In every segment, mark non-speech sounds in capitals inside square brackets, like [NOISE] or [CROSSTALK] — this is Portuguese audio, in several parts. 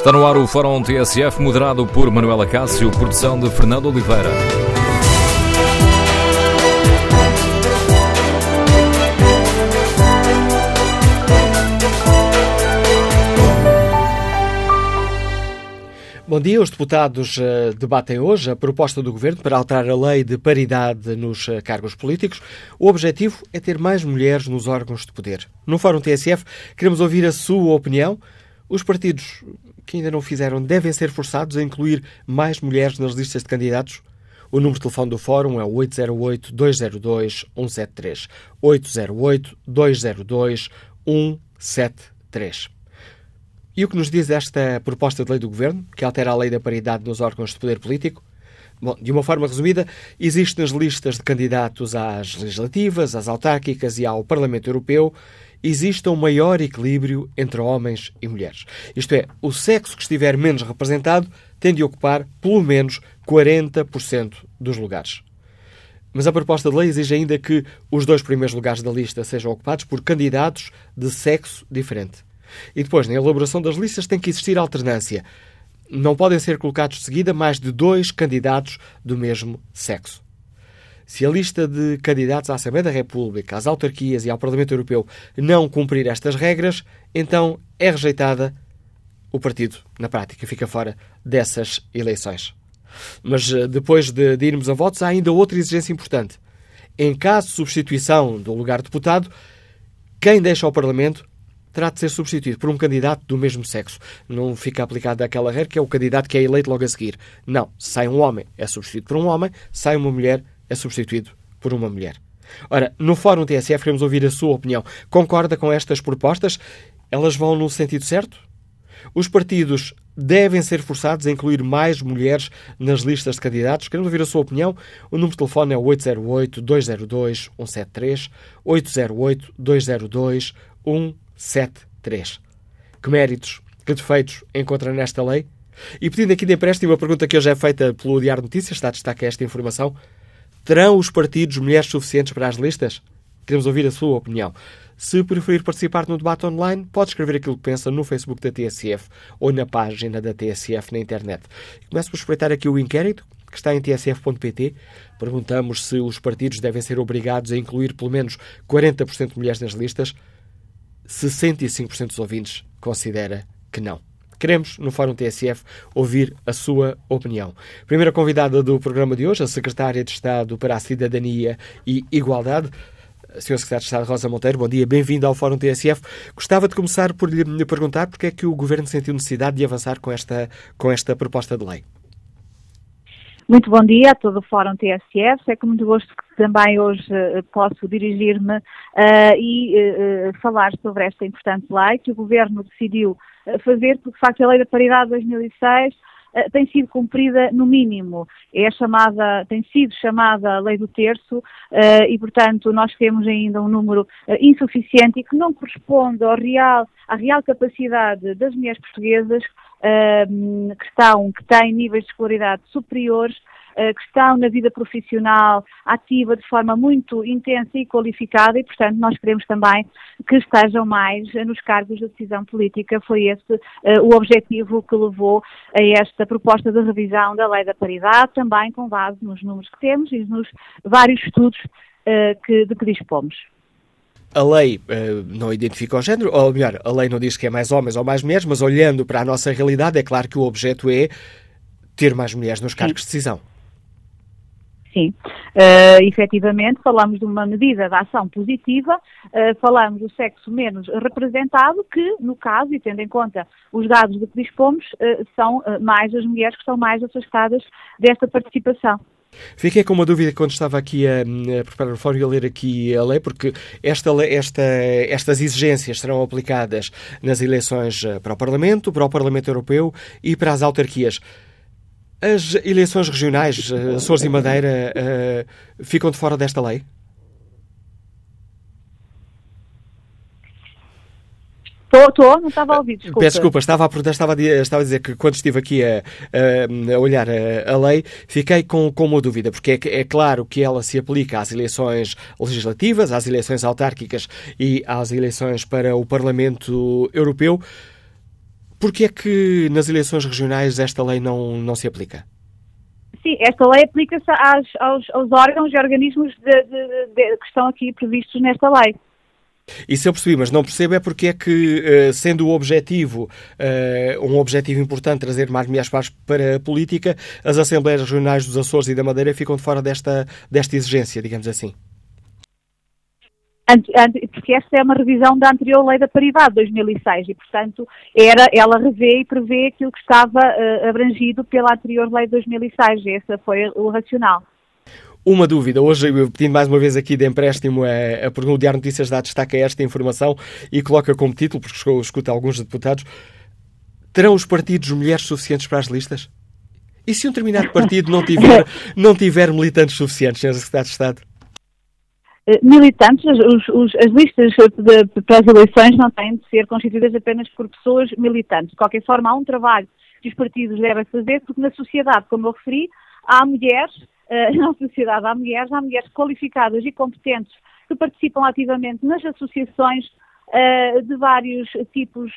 Está no ar o Fórum TSF, moderado por Manuela Cássio, produção de Fernando Oliveira. Bom dia. Os deputados uh, debatem hoje a proposta do Governo para alterar a lei de paridade nos uh, cargos políticos. O objetivo é ter mais mulheres nos órgãos de poder. No Fórum TSF, queremos ouvir a sua opinião. Os partidos que ainda não fizeram devem ser forçados a incluir mais mulheres nas listas de candidatos? O número de telefone do Fórum é o 808-202-173. 808-202-173. E o que nos diz esta proposta de lei do Governo, que altera a lei da paridade nos órgãos de poder político? Bom, de uma forma resumida, existe nas listas de candidatos às legislativas, às autárquicas e ao Parlamento Europeu existe um maior equilíbrio entre homens e mulheres. Isto é, o sexo que estiver menos representado tem de ocupar pelo menos 40% dos lugares. Mas a proposta de lei exige ainda que os dois primeiros lugares da lista sejam ocupados por candidatos de sexo diferente. E depois, na elaboração das listas, tem que existir alternância. Não podem ser colocados de seguida mais de dois candidatos do mesmo sexo. Se a lista de candidatos à Assembleia da República, às autarquias e ao Parlamento Europeu não cumprir estas regras, então é rejeitada. O partido, na prática, fica fora dessas eleições. Mas eh, depois de, de irmos a votos, há ainda outra exigência importante. Em caso de substituição do lugar de deputado, quem deixa o Parlamento terá de ser substituído por um candidato do mesmo sexo. Não fica aplicada aquela regra que é o candidato que é eleito logo a seguir. Não. Sai um homem, é substituído por um homem. Sai uma mulher, é substituído por uma mulher. Ora, no Fórum TSF queremos ouvir a sua opinião. Concorda com estas propostas? Elas vão no sentido certo? Os partidos devem ser forçados a incluir mais mulheres nas listas de candidatos? Queremos ouvir a sua opinião. O número de telefone é 808-202-173, 808-202-173. Que méritos, que defeitos encontra nesta lei? E pedindo aqui de empréstimo uma pergunta que hoje é feita pelo Diário Notícias, está a destacar esta informação. Terão os partidos mulheres suficientes para as listas? Queremos ouvir a sua opinião. Se preferir participar no debate online, pode escrever aquilo que pensa no Facebook da TSF ou na página da TSF na internet. Começo por espreitar aqui o inquérito, que está em tsf.pt. Perguntamos se os partidos devem ser obrigados a incluir pelo menos 40% de mulheres nas listas. 65% dos ouvintes considera que não. Queremos, no Fórum TSF, ouvir a sua opinião. Primeira convidada do programa de hoje, a Secretária de Estado para a Cidadania e Igualdade, Sr. Secretário de Estado Rosa Monteiro, bom dia, bem-vindo ao Fórum TSF. Gostava de começar por lhe perguntar porque é que o Governo sentiu necessidade de avançar com esta, com esta proposta de lei. Muito bom dia a todo o Fórum TSF. É com muito gosto que também hoje uh, posso dirigir-me uh, e uh, falar sobre esta importante lei que o Governo decidiu fazer, porque de facto a Lei da Paridade de 2006 uh, tem sido cumprida no mínimo. É chamada, tem sido chamada Lei do Terço uh, e, portanto, nós temos ainda um número uh, insuficiente e que não corresponde ao real, à real capacidade das mulheres portuguesas que estão, que têm níveis de escolaridade superiores eh, que estão na vida profissional ativa de forma muito intensa e qualificada e, portanto, nós queremos também que estejam mais nos cargos de decisão política. Foi esse uh, o objetivo que levou a esta proposta de revisão da Lei da Paridade, também com base nos números que temos e nos vários estudos uh, que, de que dispomos. A lei uh, não identifica o género, ou melhor, a lei não diz que é mais homens ou mais mulheres, mas olhando para a nossa realidade, é claro que o objeto é ter mais mulheres nos cargos Sim. de decisão. Sim, uh, efetivamente falamos de uma medida de ação positiva, uh, falamos do sexo menos representado, que no caso, e tendo em conta os dados de que dispomos, uh, são mais as mulheres que estão mais afastadas desta participação. Fiquei com uma dúvida quando estava aqui a, a preparar o fórum e a ler aqui a lei, porque esta, esta, estas exigências serão aplicadas nas eleições para o Parlamento, para o Parlamento Europeu e para as autarquias. As eleições regionais, uh, Açores e Madeira, uh, ficam de fora desta lei? Estou, estou, não estava a ouvir, desculpa. Peço desculpa, estava a perguntar, estava a, estava a dizer que quando estive aqui a, a, a olhar a, a, lei, fiquei com, com uma dúvida, porque é, é, claro que ela se aplica às eleições legislativas, às eleições autárquicas e às eleições para o Parlamento Europeu. Porquê é que nas eleições regionais esta lei não, não se aplica? Sim, esta lei aplica-se aos, aos, órgãos e organismos de, de, de, que estão aqui previstos nesta lei. Isso eu percebi, mas não percebo é porque é que, eh, sendo o objetivo, eh, um objetivo importante, trazer mais mulheres para a política, as Assembleias Regionais dos Açores e da Madeira ficam de fora desta, desta exigência, digamos assim porque esta é uma revisão da anterior lei da paridade, 2006, e, portanto, era, ela revê e prevê aquilo que estava uh, abrangido pela anterior lei de 2006. Esse foi o racional. Uma dúvida, hoje eu pedindo mais uma vez aqui de empréstimo a, a pergunta, o Diário Notícias dá destaque a esta informação e coloca como título, porque escuta alguns deputados, terão os partidos mulheres suficientes para as listas? E se um determinado partido não tiver, [LAUGHS] não tiver militantes suficientes, Sr. Secretário de Estado? Eh, militantes, os, os, as listas de, para as eleições não têm de ser constituídas apenas por pessoas militantes. De qualquer forma, há um trabalho que os partidos devem fazer, porque na sociedade, como eu referi, há mulheres, uh, [LAUGHS] na sociedade há mulheres, há mulheres qualificadas e competentes que participam ativamente nas associações uh, de vários tipos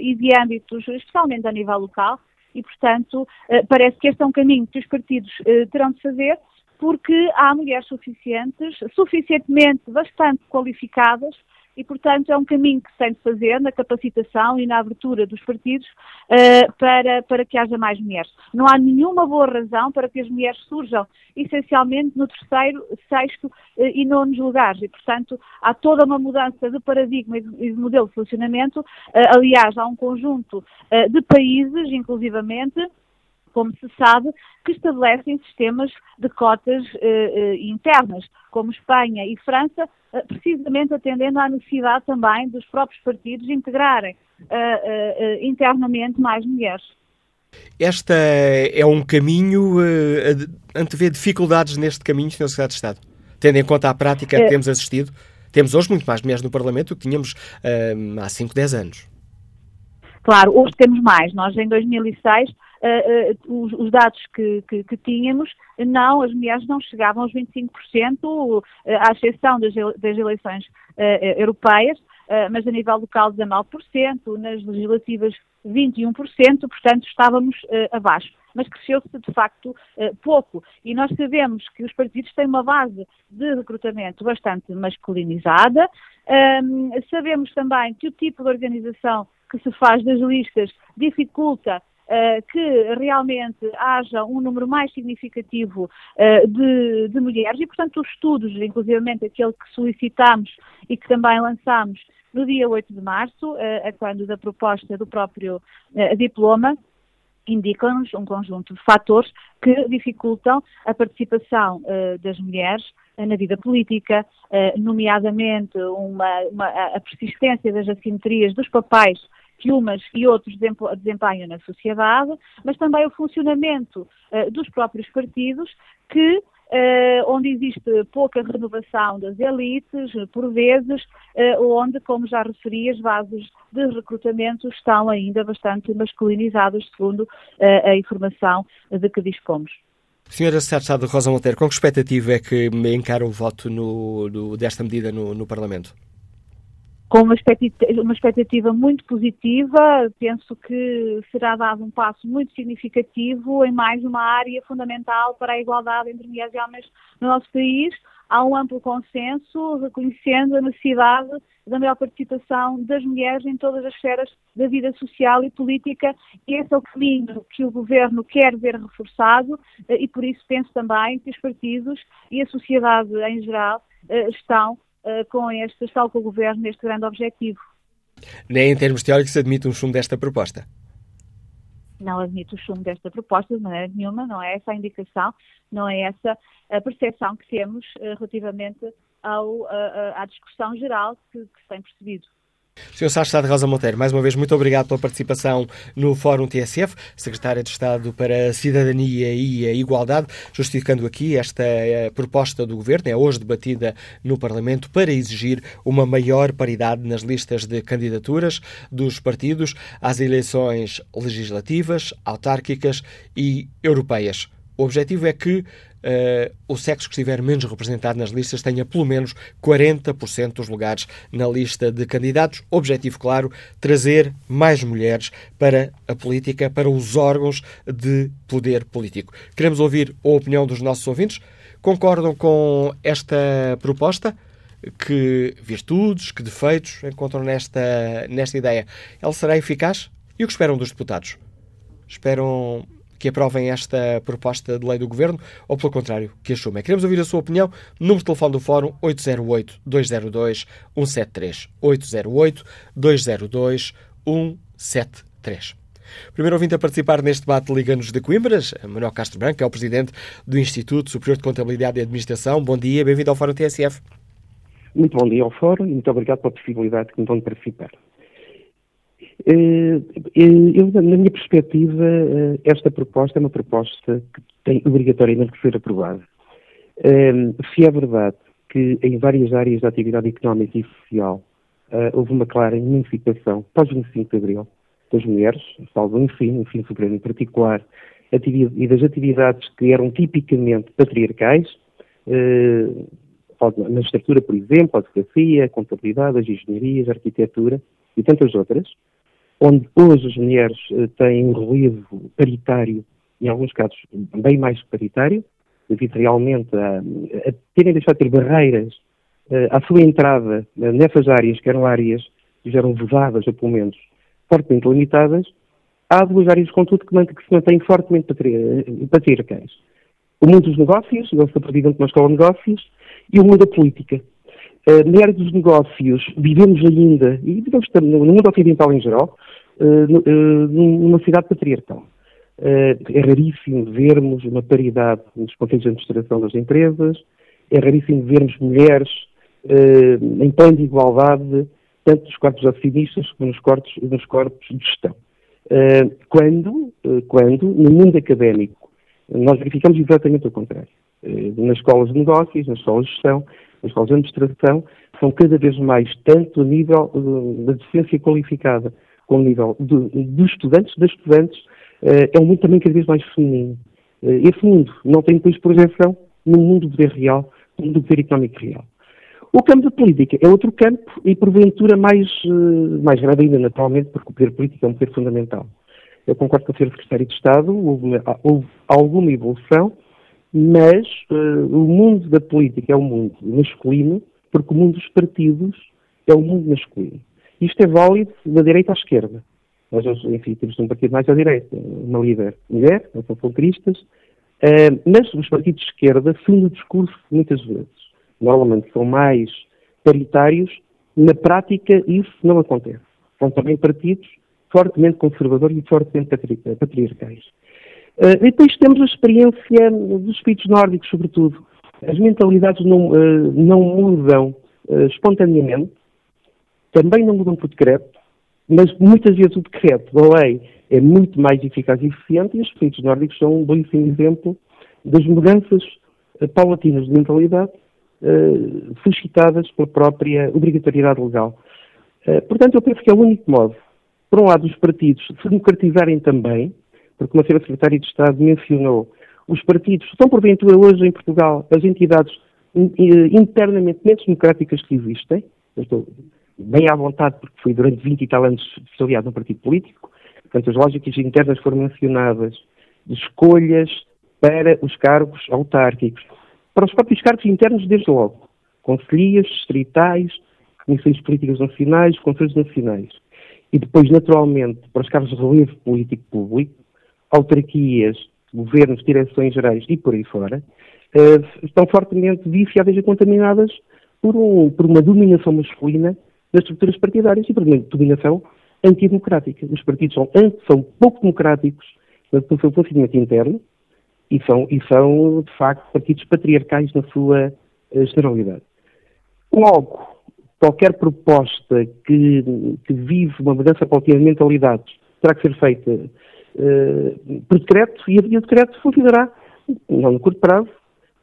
e de âmbitos, especialmente a nível local, e, portanto, parece que este é um caminho que os partidos terão de fazer porque há mulheres suficientes, suficientemente bastante qualificadas e, portanto, é um caminho que se tem de fazer na capacitação e na abertura dos partidos uh, para, para que haja mais mulheres. Não há nenhuma boa razão para que as mulheres surjam, essencialmente, no terceiro, sexto uh, e nono lugares. E, portanto, há toda uma mudança de paradigma e de, de modelo de funcionamento. Uh, aliás, há um conjunto de países, inclusivamente, como se sabe, que estabelecem sistemas de cotas uh, uh, internas, como Espanha e França, uh, precisamente atendendo à necessidade também dos próprios partidos integrarem internamente mais mulheres. Esta é um caminho, antevê dificuldades neste caminho, Sr. Secretário de Estado, tendo em conta a prática que temos assistido. Temos hoje muito mais mulheres no Parlamento do que tínhamos há 5, 10 anos. Claro, hoje temos mais. Nós, em 2006, uh, uh, os, os, dados que, que, que, tínhamos, não, as mulheres não chegavam aos 25%, uh, à exceção das, das eleições europeias, mas a nível local 19%, nas legislativas 21%, portanto estávamos abaixo mas cresceu-se de facto pouco. E nós sabemos que os partidos têm uma base de recrutamento bastante masculinizada. Um, sabemos também que o tipo de organização que se faz das listas dificulta que realmente haja um número mais significativo uh, de, de, mulheres. E, portanto, os estudos, inclusive aquele que solicitamos e que também lançamos no dia 8 de março, uh, quando da proposta do próprio diploma, indicam-nos um conjunto de fatores que dificultam a participação das mulheres na vida política, nomeadamente uma, uma, a persistência das assimetrias dos papéis que umas e outros desempenham na sociedade, mas também o funcionamento uh, dos próprios partidos que Uh, onde existe pouca renovação das elites, por vezes, uh, onde, como já referi, as bases de recrutamento estão ainda bastante masculinizadas, segundo uh, a informação de que dispomos. Senhora de Rosa Monteiro, com que expectativa é que encara o voto no, desta medida no, no Parlamento? Com uma expectativa, uma expectativa, muito positiva. Penso que será dado um passo muito significativo em mais uma área fundamental para a igualdade entre mulheres e homens no nosso país. Há um amplo consenso reconhecendo a necessidade da maior participação das mulheres em todas as esferas da vida social e política. E esse é o caminho que o Governo quer ver reforçado e por isso penso também que os partidos e a sociedade em geral eh, estão com este, com o Governo neste grande objetivo. Nem em termos teóricos admite um chumbo desta proposta? Não admite o chumbo desta proposta de maneira nenhuma, não é essa a indicação, não é essa a percepção que temos uh, relativamente ao, uh, à discussão geral que, que se tem percebido. Sr. Sá Estado Rosa Monteiro, mais uma vez, muito obrigado pela participação no Fórum TSF, Secretária de Estado para a Cidadania e a Igualdade, justificando aqui esta eh, proposta do Governo, é hoje debatida no Parlamento, para exigir uma maior paridade nas listas de candidaturas dos partidos às eleições legislativas, autárquicas e europeias. O objetivo é que uh, o sexo que estiver menos representado nas listas tenha pelo menos 40% dos lugares na lista de candidatos. Objetivo, claro, trazer mais mulheres para a política, para os órgãos de poder político. Queremos ouvir a opinião dos nossos ouvintes. Concordam com esta proposta? Que virtudes, que defeitos encontram nesta, nesta ideia? Ela será eficaz? E o que esperam dos deputados? Esperam que aprovem esta proposta de lei do Governo ou, pelo contrário, que assumem? Queremos ouvir a sua opinião. Número de telefone do Fórum 808-202-173. 808-202-173. Primeiro ouvinte a participar neste debate Liga-nos de Coimbras, Manuel Castro Branco, é o presidente do Instituto Superior de Contabilidade e Administração. Bom dia, bem-vindo ao Fórum TSF. Muito bom dia ao Fórum e muito obrigado pela possibilidade que me dão de participar. Eh, eh, eu, na minha perspectiva, eh, esta proposta é uma proposta que tem obrigatoriamente que ser aprovada. Se é verdade que em várias áreas da atividade económica e social houve uma clara emancipação pós-25 de Abril das mulheres, salvo o ensino, ensino superior em particular, e das atividades que eram tipicamente patriarcais, na estrutura, por exemplo, a advocacia, a contabilidade, as engenharias, a arquitetura e tantas outras, onde hoje as mulheres uh, têm um relevo paritário, em alguns casos bem mais paritário, devido realmente a, a terem deixado de ter barreiras uh, à sua entrada uh, nessas áreas, que eram áreas que eram vedadas, ou pelo menos fortemente limitadas, há duas áreas, contudo, que, que se mantêm fortemente patriarcais. O mundo dos negócios, sou presidente de uma escola de negócios, e o mundo da política. Na área dos negócios, vivemos ainda, e vivemos no mundo ocidental em geral, uh, numa cidade patriarcal. é raríssimo vermos uma paridade nos conselhos de administração das empresas, é raríssimo vermos mulheres em plano de igualdade, tanto nos corpos acionistas como nos corpos, nos corpos de gestão. quando, quando, no mundo académico, nós verificamos exatamente o contrário. nas escolas de negócios, nas escolas de gestão, nas escolas de administração, são cada vez mais, tanto a nível da docência qualificada, com o nível dos estudantes, das estudantes, uh, é um mundo também cada vez mais feminino. Uh, esse mundo não tem depois projeção no mundo do poder real, no mundo do poder económico real. O campo da política é outro campo e, porventura, mais, mais grave ainda, naturalmente, porque o poder político é um poder fundamental. Eu concordo com o Sr. Secretário de Estado, houve, houve alguma evolução, mas uh, o mundo da política é um mundo masculino, porque o mundo dos partidos é um mundo masculino. Isto é válido da direita à esquerda. Nós, enfim, temos um partido mais à direita, uma líder mulher, não são folcristas, uh, mas os partidos de esquerda, segundo o discurso, muitas vezes, normalmente são mais paritários, na prática isso não acontece. São também partidos fortemente conservadores e fortemente patriarcais. Uh, e depois temos a experiência dos espíritos nórdicos, sobretudo. As mentalidades não, uh, não mudam uh, espontaneamente, também não mudam por decreto, mas muitas vezes o decreto da lei é muito mais eficaz e eficiente e os países nórdicos são um belíssimo exemplo das mudanças paulatinas de mentalidade uh, suscitadas pela própria obrigatoriedade legal. Uh, portanto, eu penso que é o único modo, por um lado, os partidos se democratizarem também, porque uma senhora secretária de Estado mencionou, os partidos são porventura hoje em Portugal as entidades internamente menos democráticas que existem, eu estou bem à vontade, porque fui durante 20 e tal anos associado num partido político. Portanto, as lógicas internas foram mencionadas escolhas para os cargos autárquicos. Para os próprios cargos internos, desde logo. Conselhias, distritais, comissões políticas nacionais, conselhos nacionais. E depois, naturalmente, para os cargos de relevo político público, autarquias, governos, direções gerais e por aí fora, uh, estão fortemente viciadas e contaminadas por, um, por uma dominação masculina das estruturas partidárias e, por dominação antidemocrática. Os partidos são, são pouco democráticos no seu funcionamento interno e são, e são, de facto, partidos patriarcais na sua uh, generalidade. Logo, qualquer proposta que, que vive uma mudança paulatina de mentalidades terá que ser feita uh, por decreto e a via decreto funcionará, não no curto prazo,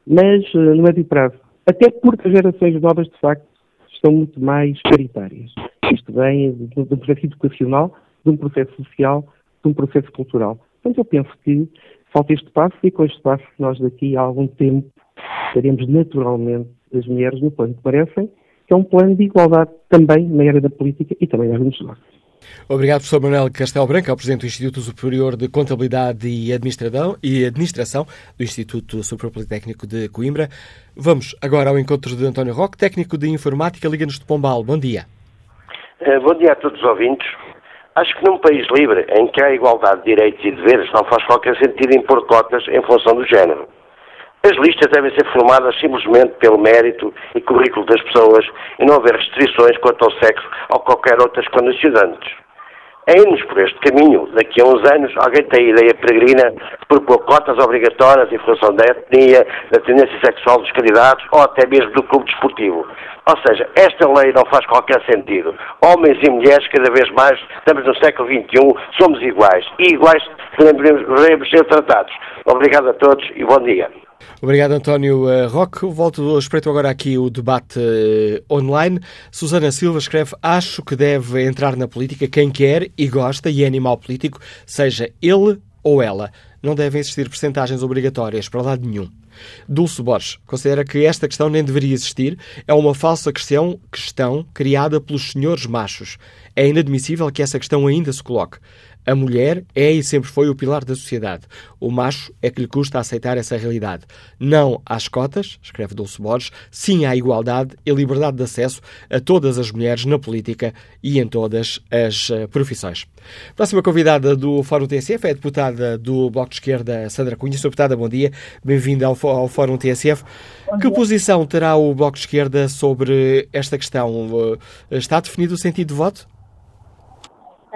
mas uh, no médio prazo. Até porque as gerações novas, de facto, estão muito mais paritárias. Isto vem de um processo educacional, de um processo social, de um processo cultural. Portanto, eu penso que falta este passo e com este passo nós daqui a algum tempo teremos naturalmente as mulheres no plano que parecem, que é um plano de igualdade também na área da política e também na área dos negócios. Obrigado, professor Manuel Castelo Branco, é Presidente do Instituto Superior de Contabilidade e Administração, e Administração do Instituto Superior Politécnico de Coimbra. Vamos agora ao encontro de António Roque, técnico de Informática, Liga-nos de Pombal. Bom dia. Uh, bom dia a todos os ouvintes. Acho que num país livre, em que há igualdade de direitos e deveres, não faz qualquer sentido impor cotas em função do género. As listas devem ser formadas simplesmente pelo mérito e currículo das pessoas e não haver restrições quanto ao sexo ou qualquer outras condicionantes. Irmos por este caminho, daqui a uns anos, alguém tem a ideia peregrina de propor cotas obrigatórias em função da etnia, da tendência sexual dos candidatos ou até mesmo do clube desportivo. Ou seja, esta lei não faz qualquer sentido. Homens e mulheres, cada vez mais, estamos no século XXI, somos iguais. E iguais devemos ser tratados. Obrigado a todos e bom dia. Obrigado, António uh, Roque. Volto, espreito agora aqui o debate uh, online. Susana Silva escreve: Acho que deve entrar na política quem quer e gosta e é animal político, seja ele ou ela. Não devem existir percentagens obrigatórias para lado nenhum. Dulce Borges considera que esta questão nem deveria existir, é uma falsa questão, questão criada pelos senhores machos. É inadmissível que essa questão ainda se coloque. A mulher é e sempre foi o pilar da sociedade. O macho é que lhe custa aceitar essa realidade. Não às cotas, escreve Dulce Borges, sim à igualdade e liberdade de acesso a todas as mulheres na política e em todas as uh, profissões. Próxima convidada do Fórum TSF é a deputada do Bloco de Esquerda, Sandra Cunha. Sra. Deputada, bom dia. Bem-vinda ao, ao, Fórum TSF. Que posição terá o Bloco de Esquerda sobre esta questão? Uh, está definido o sentido de voto?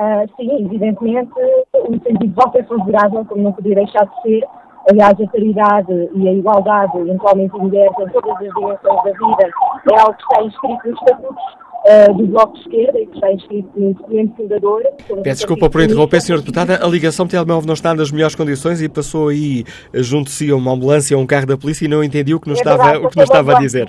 Uh, sim, evidentemente, o sentido de voto é favorável, como não podia deixar de ser. Aliás, a caridade e a igualdade entre homens e mulheres em todas as dimensões da vida é algo que está inscrito nos estatutos uh, do Bloco de Esquerda e que está inscrito no documento fundador. Peço desculpa por interromper, Sra. Deputada. A ligação de telemóvel não está nas melhores condições e passou aí junto de si a uma ambulância ou um carro da polícia e não entendi o que nos é estava, verdade, o que nos estava a dizer.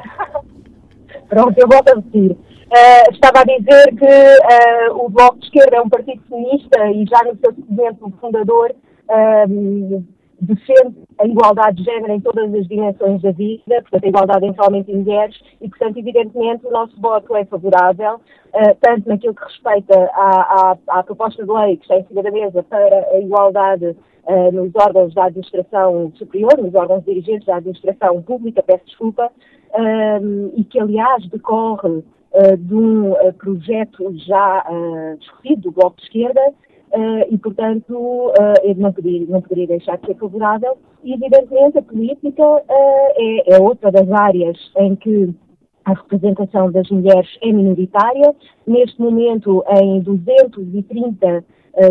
[LAUGHS] Pronto, eu volto a repetir. Uh, estava a dizer que uh, o Bloco de Esquerda é um partido feminista e já no seu documento fundador uh, defende a igualdade de género em todas as dimensões da vida, portanto a igualdade entre homens e mulheres e, portanto, evidentemente o nosso voto é favorável, tanto naquilo que respeita à, à, à, proposta de lei que está em cima da mesa para a igualdade nos órgãos da administração superior, nos órgãos dirigentes da administração pública, peço desculpa, e que aliás decorre uh, de um uh, projeto já uh, discutido do Bloco de Esquerda e, portanto, não poderia, não poderia deixar de ser favorável. E, evidentemente, a política é, é outra das áreas em que a representação das mulheres é minoritária. Neste momento, em 230 uh,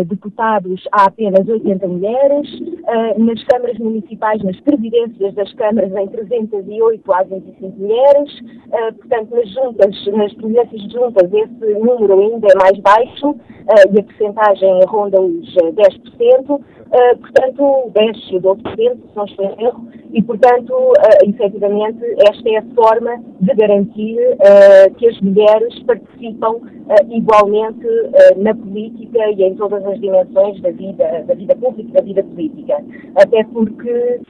deputados há apenas 80 mulheres, uh, nas câmaras municipais, nas presidências das câmaras, em 308 há 25 mulheres, uh, portanto, nas juntas, nas presidências de juntas, esse número ainda é mais baixo e a percentagem ronda os 10%. Uh, portanto, 10 e 12%, se não estou em erro, e, portanto, uh, efetivamente, esta é a forma de garantir que as mulheres participam igualmente na política e em todas as dimensões da vida, da vida pública e da vida política. Até porque,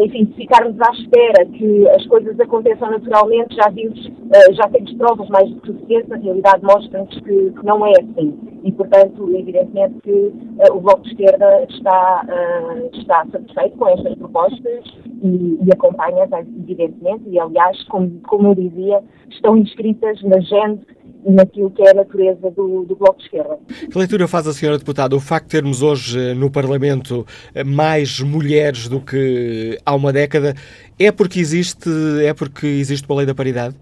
enfim, se ficarmos à espera que as coisas aconteçam naturalmente, já vimos, já temos provas mais do que suficientes, a realidade mostra-nos que, que, não é assim. E, portanto, evidentemente que o Bloco de Esquerda está, uh, está satisfeito com estas propostas e, e acompanha, evidentemente, e aliás, como, como eu dizia, estão inscritas na e naquilo que é a natureza do, do, Bloco de Esquerda. Que leitura faz a senhora deputada o facto de termos hoje eh, no Parlamento eh, mais mulheres do que há uma década é porque existe é porque existe uma lei da paridade?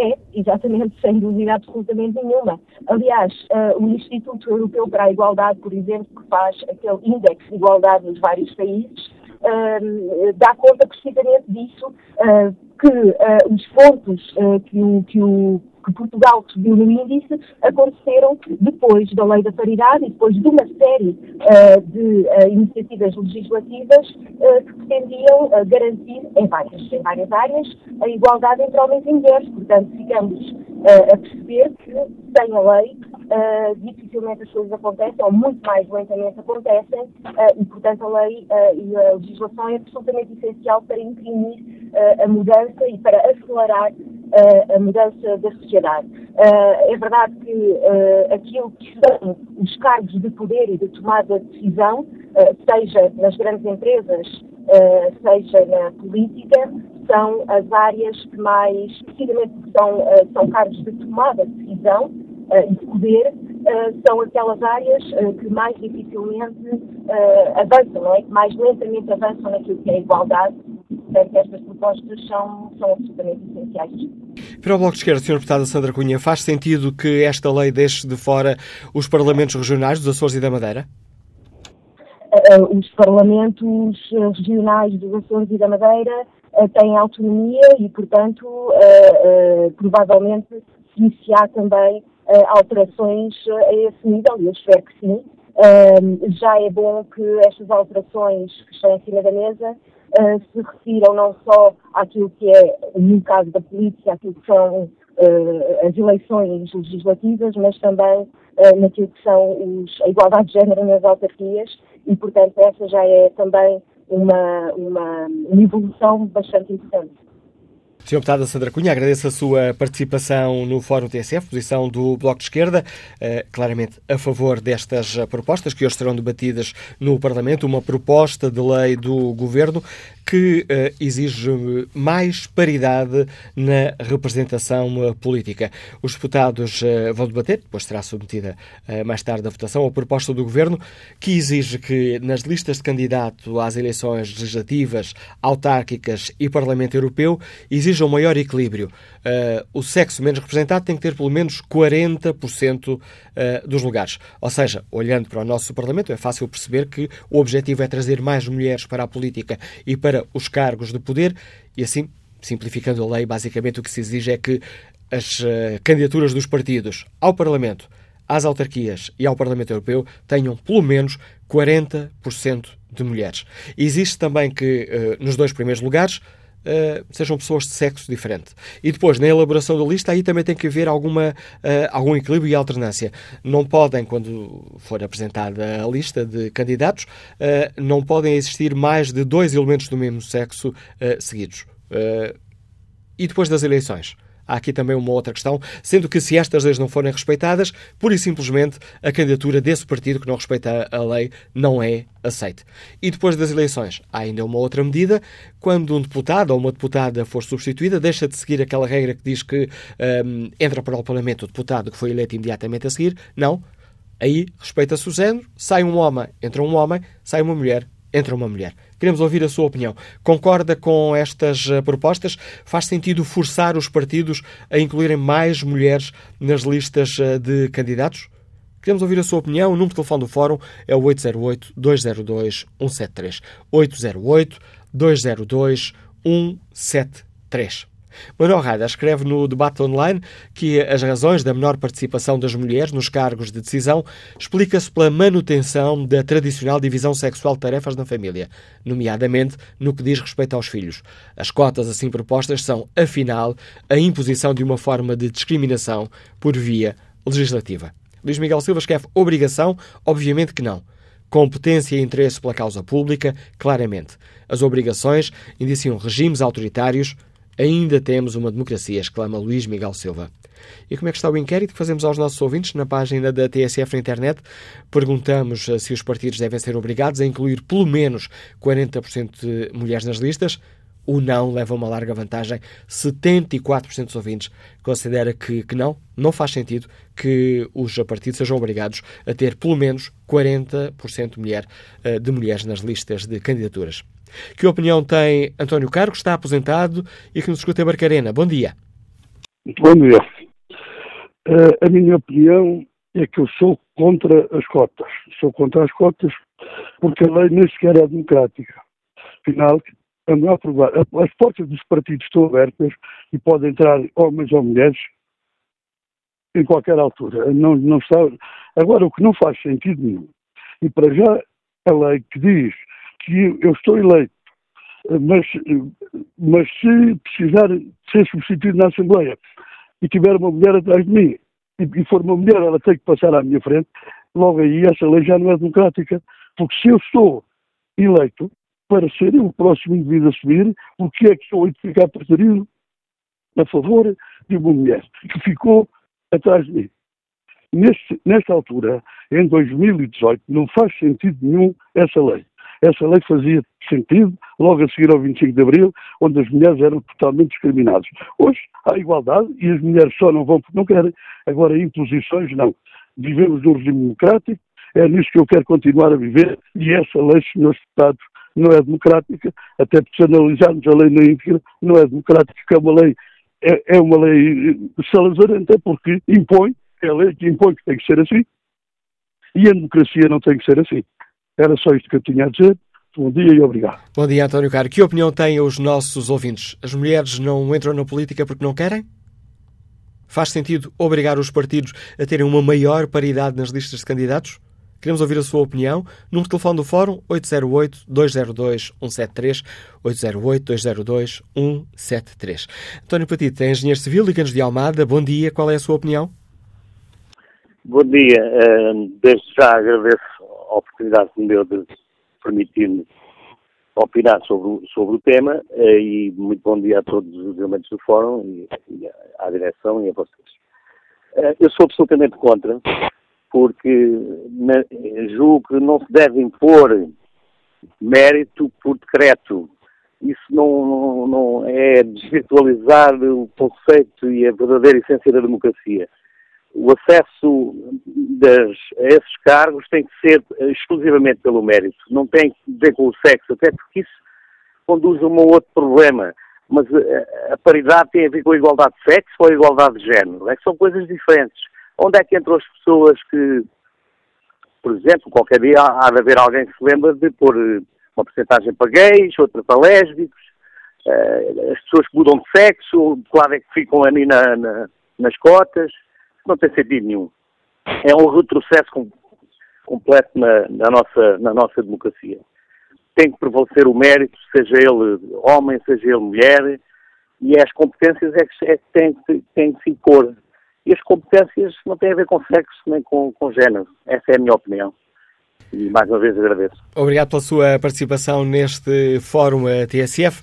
É, exatamente, sem dúvida absolutamente nenhuma. Aliás, uh, o Instituto Europeu para a Igualdade, por exemplo, que faz aquele índice de igualdade nos vários países, uh, dá conta precisamente disso, uh, que os pontos que o, que o que Portugal subiu no índice aconteceram depois da Lei da Paridade e depois de uma série uh, de uh, iniciativas legislativas uh, que pretendiam garantir em várias, em várias áreas a igualdade entre homens e mulheres. Portanto, ficamos a perceber que sem a lei uh, dificilmente as coisas acontecem, ou muito mais lentamente acontecem, uh, e, portanto, a lei e a legislação é absolutamente essencial para imprimir a mudança e para acelerar a mudança da sociedade. é verdade que aquilo que são os cargos de poder e de tomada de decisão, seja nas grandes empresas, seja na política, são as áreas que mais, precisamente são, são cargos de tomada de decisão, e de poder, são aquelas áreas que mais dificilmente avançam, não é? que mais lentamente avançam naquilo que é a igualdade. Portanto, estas propostas são, são absolutamente essenciais. Para o Bloco de Esquerda, Sr. Deputada Sandra Cunha, faz sentido que esta lei deixe de fora os parlamentos regionais dos Açores e da Madeira? Os parlamentos regionais dos Açores e da Madeira têm autonomia e, portanto, provavelmente se iniciar também alterações a esse nível, e eu espero que sim. Já é bom que estas alterações que estão em cima da mesa uh, se refiram não só àquilo que é, no caso da política, àquilo que são as eleições legislativas, mas também naquilo que são os, a igualdade de género nas autarquias, e portanto essa já é também uma, uma, uma evolução bastante importante. Sr. Deputada Sandra Cunha, agradeço a sua participação no Fórum TSF, posição do Bloco de Esquerda, eh, claramente a favor destas propostas que hoje serão debatidas no Parlamento, uma proposta de lei do Governo que uh, exige mais paridade na representação uh, política. Os deputados uh, vão debater, depois será submetida mais tarde à votação, a proposta do Governo que exige que nas listas de candidato às eleições legislativas, autárquicas e Parlamento Europeu exija um maior equilíbrio. o sexo menos representado tem que ter pelo menos 40% dos lugares. Ou seja, olhando para o nosso Parlamento, é fácil perceber que o objetivo é trazer mais mulheres para a política e para os cargos de poder e assim, simplificando a lei, basicamente o que se exige é que as uh, candidaturas dos partidos ao Parlamento, às autarquias e ao Parlamento Europeu tenham pelo menos 40% de mulheres. Existe também que, uh, nos dois primeiros lugares, Uh, sejam pessoas de sexo diferente. E depois, na elaboração da lista, aí também tem que haver alguma, uh, algum equilíbrio e alternância. Não podem, quando for apresentada a lista de candidatos, uh, não podem existir mais de dois elementos do mesmo sexo seguidos. e depois das eleições? Há aqui também uma outra questão, sendo que se estas leis não forem respeitadas, pura e simplesmente a candidatura desse partido que não respeita a lei não é aceite. E depois das eleições, há ainda uma outra medida, quando um deputado ou uma deputada for substituída, deixa de seguir aquela regra que diz que um, entra para o Parlamento o deputado que foi eleito imediatamente a seguir. Não. Aí respeita-se o género, sai um homem, entra um homem, sai uma mulher, entra uma mulher. Queremos ouvir a sua opinião. Concorda com estas uh, propostas? Faz sentido forçar os partidos a incluírem mais mulheres nas listas uh, de candidatos? Queremos ouvir a sua opinião. O número de telefone do Fórum é o 808-202-173. 808-202-173. Manuel Rada escreve no debate online que as razões da menor participação das mulheres nos cargos de decisão explica-se pela manutenção da tradicional divisão sexual de tarefas na família, nomeadamente no que diz respeito aos filhos. As cotas assim propostas são, afinal, a imposição de uma forma de discriminação por via legislativa. Luís Miguel Silva escreve obrigação, obviamente que não. Competência e interesse pela causa pública, claramente. As obrigações indiciam regimes autoritários, Ainda temos uma democracia, exclama Luís Miguel Silva. E como é que está o inquérito que fazemos aos nossos ouvintes na página da TSF na internet? Perguntamos eh, se os partidos devem ser obrigados a incluir pelo menos 40% de mulheres nas listas. O não leva uma larga vantagem. 74% dos ouvintes considera que, que não, não faz sentido que os partidos sejam obrigados a ter pelo menos 40% de, mulher, eh, de mulheres nas listas de candidaturas. Que opinião tem António Cargo, está aposentado e que nos escuta em Barcarena? Bom dia. Bom dia. Uh, a minha opinião é que eu sou contra as cotas. Sou contra as cotas porque a lei nem sequer é democrática. Afinal, as portas dos partidos estão abertas e podem entrar homens ou mulheres em qualquer altura. Não, não está... Agora, o que não faz sentido nenhum, e para já a lei que diz que eu estou eleito, mas, mas se precisar ser substituído na Assembleia e tiver uma mulher atrás de mim, e for uma mulher, ela tem que passar à minha frente, logo aí essa lei já não é democrática. Porque se eu estou eleito para ser o próximo indivíduo a subir, o que é que eu hei de ficar preferido a favor de uma mulher que ficou atrás de mim? Neste, nesta altura, em 2018, não faz sentido nenhum essa lei. Essa lei fazia sentido logo a seguir ao 25 de Abril, onde as mulheres eram totalmente discriminadas. Hoje há igualdade e as mulheres só não vão porque não querem. Agora, imposições, não. Vivemos num regime democrático, é nisso que eu quero continuar a viver e essa lei, senhores deputados, não é democrática, até porque se analisarmos a lei na íntegra, não é democrática, é uma lei, é, é uma lei salazarenta porque impõe, é a lei que impõe que tem que ser assim, e a democracia não tem que ser assim. Era só isto que eu tinha a dizer. Bom dia e obrigado. Bom dia, António Caro. Que opinião têm os nossos ouvintes? As mulheres não entram na política porque não querem? Faz sentido obrigar os partidos a terem uma maior paridade nas listas de candidatos? Queremos ouvir a sua opinião. Número de telefone do Fórum 808-202-173, 808-202-173. António Patito é engenheiro civil, liga-nos de Almada. Bom dia, qual é a sua opinião? Bom dia. Eh, desde já agradeço a oportunidade que me deu de permitir-me opinar sobre, sobre o tema eh, e muito bom dia a todos os elementos do Fórum e, e à direção e a vocês. Eh, eu sou absolutamente contra porque julgo que não se deve impor mérito por decreto. Isso não, não, não, é desvirtualizar o conceito e a verdadeira essência da democracia. O acesso das, a esses cargos tem que ser exclusivamente pelo mérito, não tem que ver com o sexo, até porque isso conduz a um outro problema. Mas a, a paridade tem a ver com a igualdade de sexo ou a igualdade de género? É que são coisas diferentes. Onde é que entram as pessoas que, por exemplo, qualquer dia há de haver alguém que se lembra de pôr eh, uma porcentagem para gays, outra para lésbicos, as pessoas que mudam de sexo, lado é que ficam ali na, na, nas cotas, não tem sentido nenhum. É um retrocesso com, completo na, na, nossa, na nossa democracia. Tem que prevalecer o mérito, seja ele homem, seja ele mulher, e as competências é que, é que têm, têm que se impor e as competências não têm a ver com sexo nem com, com género. Essa é a minha opinião. E mais uma vez agradeço. Obrigado pela sua participação neste fórum TSF.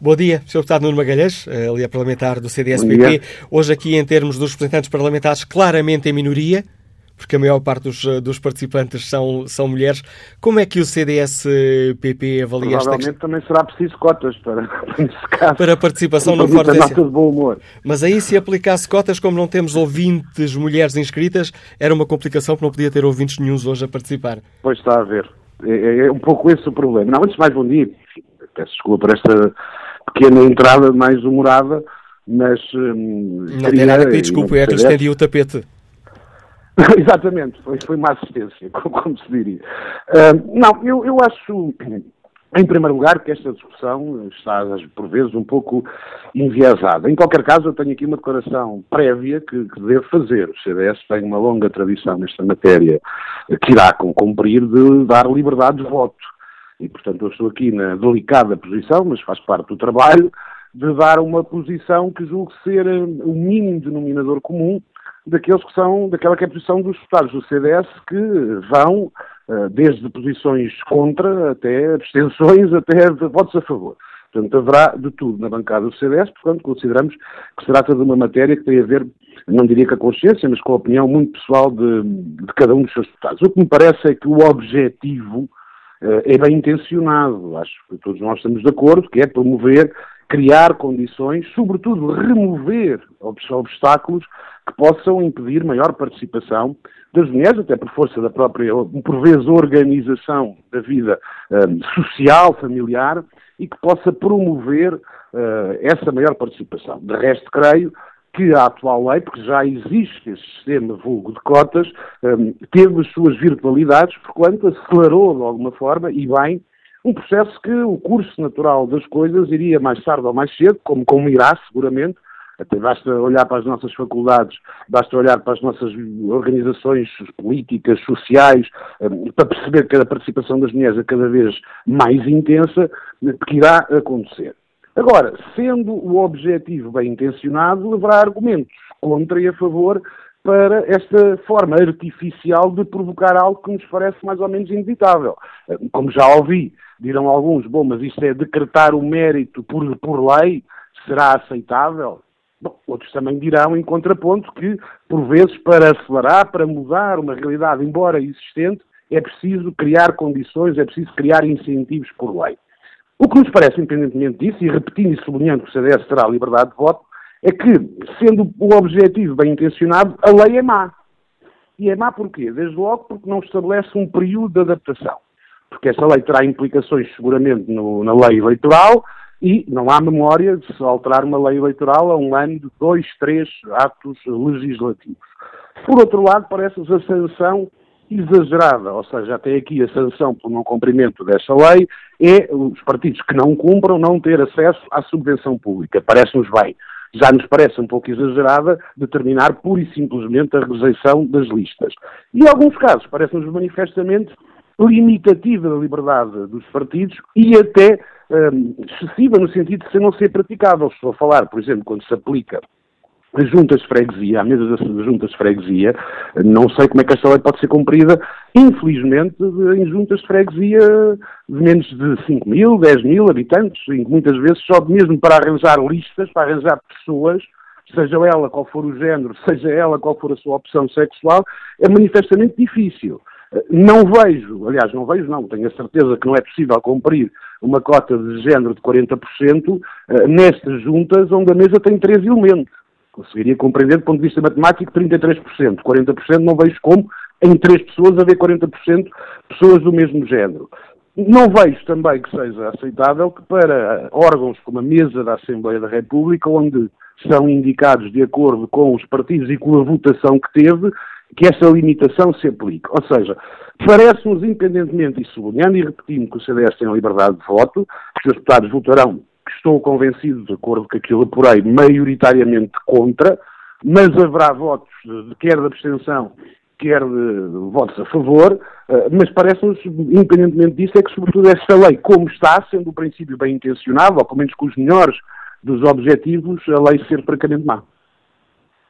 Bom dia, Sr. Deputado Nuno Magalhães, ali a parlamentar do CDSPP. Hoje aqui, em termos dos representantes parlamentares, claramente em minoria porque a maior parte dos, dos participantes são, são mulheres. Como é que o CDS-PP avalia esta questão? também será preciso cotas para, [LAUGHS] para a participação no Fórum de bom humor. Mas aí, se aplicasse cotas, como não temos ouvintes mulheres inscritas, era uma complicação porque não podia ter ouvintes nenhums hoje a participar. Pois está a ver. É, é, é um pouco esse o problema. Não, antes de mais, bom dia. Peço desculpa por esta pequena entrada mais humorada, mas... Hum, não tem nada que pedir desculpa, é que lhe estendi o tapete. [LAUGHS] Exatamente, foi, foi uma assistência, [LAUGHS] como se diria. Uh, não, eu, eu acho, em primeiro lugar, que esta discussão está, por vezes, um pouco enviesada. Em qualquer caso, eu tenho aqui uma declaração prévia que, que devo fazer. O CDS tem uma longa tradição nesta matéria, que irá cumprir de dar liberdade de voto. E, portanto, eu estou aqui na delicada posição, mas faz parte do trabalho, de dar uma posição que julgo ser o mínimo denominador comum daqueles que são, daquela que é a posição dos deputados do CDS que vão uh, desde posições contra até abstenções, até votos a favor. Portanto, haverá de tudo na bancada do CDS, portanto, consideramos que se trata de uma matéria que tem a ver, não diria com a consciência, mas com a opinião muito pessoal de, de cada um dos seus deputados. O que me parece é que o objetivo é bem intencionado, acho que todos nós estamos de acordo, que é promover criar condições, sobretudo remover obstáculos que possam impedir maior participação das mulheres, até por força da própria, por vezes, organização da vida um, social, familiar, e que possa promover uh, essa maior participação. De resto, creio que a atual lei, porque já existe esse sistema vulgo de cotas, um, teve as suas virtualidades, porquanto acelerou de alguma forma, e bem, um processo que o curso natural das coisas iria mais tarde ou mais cedo, como, como irá seguramente, até basta olhar para as nossas faculdades, basta olhar para as nossas organizações políticas, sociais, eh, para perceber que a participação das mulheres é cada vez mais intensa, que irá acontecer. Agora, sendo o objetivo bem intencionado, levará argumentos contra e a favor para esta forma artificial de provocar algo que nos parece mais ou menos inevitável. Como já ouvi, dirão alguns, bom, mas isto é decretar o mérito por, por lei, será aceitável? Bom, outros também dirão, em contraponto, que, por vezes, para acelerar, para mudar uma realidade, embora existente, é preciso criar condições, é preciso criar incentivos por lei. O que nos parece, independentemente disso, e repetindo e sublinhando que o CDS terá liberdade de voto, é que, sendo o objetivo bem intencionado, a lei é má. E é má porquê? Desde logo porque não estabelece um período de adaptação. Porque essa lei terá implicações seguramente no, na lei eleitoral e não há memória de se alterar uma lei eleitoral a um ano de dois, três atos legislativos. Por outro lado, parece-nos a sanção exagerada, ou seja, até aqui a sanção por não cumprimento desta lei é os partidos que não cumpram não ter acesso à subvenção pública. Parece-nos bem. Já nos parece um pouco exagerada determinar pura e simplesmente a rejeição das listas. E em alguns casos parece-nos manifestamente limitativa da liberdade dos partidos e até um, excessiva no sentido de não ser praticável. Estou a falar, por exemplo, quando se aplica juntas de freguesia, à mesa das juntas de freguesia, não sei como é que esta lei pode ser cumprida, infelizmente, em juntas de freguesia de menos de 5 mil, 10 mil habitantes, que muitas vezes só mesmo para arranjar listas, para arranjar pessoas, seja ela qual for o género, seja ela qual for a sua opção sexual, é manifestamente difícil. Não vejo, aliás, não vejo, não, tenho a certeza que não é possível cumprir uma cota de género de 40% eh, nestas juntas onde a mesa tem três elementos. Conseguiria compreender do ponto de vista matemático 33%. 40% não vejo como em três pessoas haver 40% pessoas do mesmo género. Não vejo também que seja aceitável que para órgãos como a mesa da Assembleia da República, onde são indicados de acordo com os partidos e com a votação que teve, que essa limitação se aplique. Ou seja, parece-nos, independentemente, e sublinhando e repetindo que o CDS tem a liberdade de voto, que os deputados votarão estou convencido, de acordo com aquilo apurei, maioritariamente contra, mas haverá votos, de, quer de abstenção, quer de, votos a favor, eh, mas parece-nos, independentemente disso, é que, sobretudo, esta lei, como está, sendo o princípio bem intencionado, ou pelo menos com os melhores dos objetivos, a lei ser francamente má.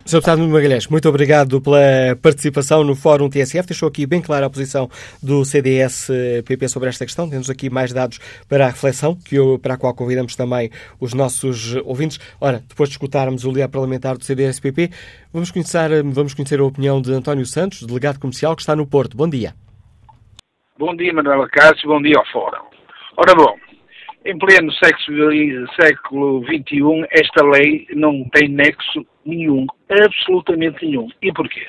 Sr. Deputado Magalhães, muito obrigado pela participação no Fórum TSF. Deixou aqui bem clara a posição do CDS-PP sobre esta questão. Temos aqui mais dados para a reflexão, que eu, para a qual convidamos também os nossos ouvintes. Ora, depois de escutarmos o líder parlamentar do CDS-PP, vamos conhecer, vamos conhecer a opinião de António Santos, delegado comercial, que está no Porto. Bom dia. Bom dia, Manuela Cássio. Bom dia ao Fórum. Ora bom, em pleno século XXI, esta lei não tem nexo nenhum, absolutamente nenhum. E porquê?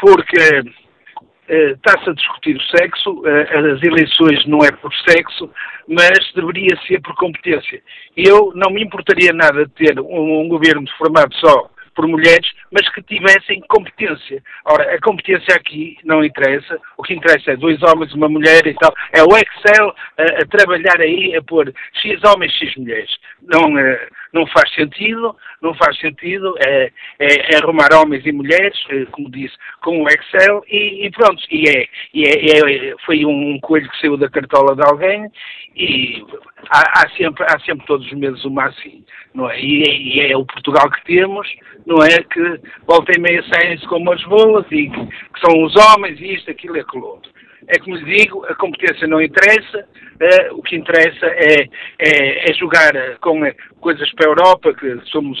Porque uh, está-se a discutir o sexo, uh, as eleições não é por sexo, mas deveria ser por competência. Eu não me importaria nada de ter um, um governo formado só por mulheres, mas que tivessem competência. Ora, a competência aqui não interessa, o que interessa é dois homens, uma mulher e tal. É o Excel a, a trabalhar aí, a pôr X homens, X mulheres. Não, eh, não faz sentido, não faz sentido, é, é, é arrumar homens e mulheres, eh, como disse, com o Excel e, e pronto. E, é, e é, é, foi um coelho que saiu da cartola de alguém e há, há, sempre, há sempre todos os meses uma assim, não é? E, e é o Portugal que temos, não é? Que volta e meia saem-se como as bolas e que, que, são os homens e isto, aquilo e aquilo outro. É como lhe digo, a competência não interessa, uh, o que interessa é, é, é jogar com uh, coisas para a Europa, que somos,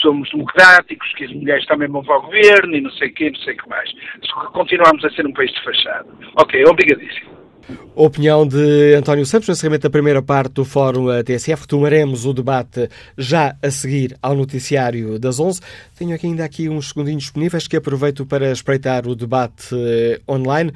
somos democráticos, que as mulheres também vão para o governo e não sei o quê, não sei o que mais. Continuamos a ser um país de fachada. Ok, obrigadíssimo. Opinião de António Santos, no encerramento da primeira parte do Fórum TSF. Retomaremos o debate já a seguir ao noticiário das 11. Tenho aqui ainda aqui uns segundinhos disponíveis que aproveito para espreitar o debate online.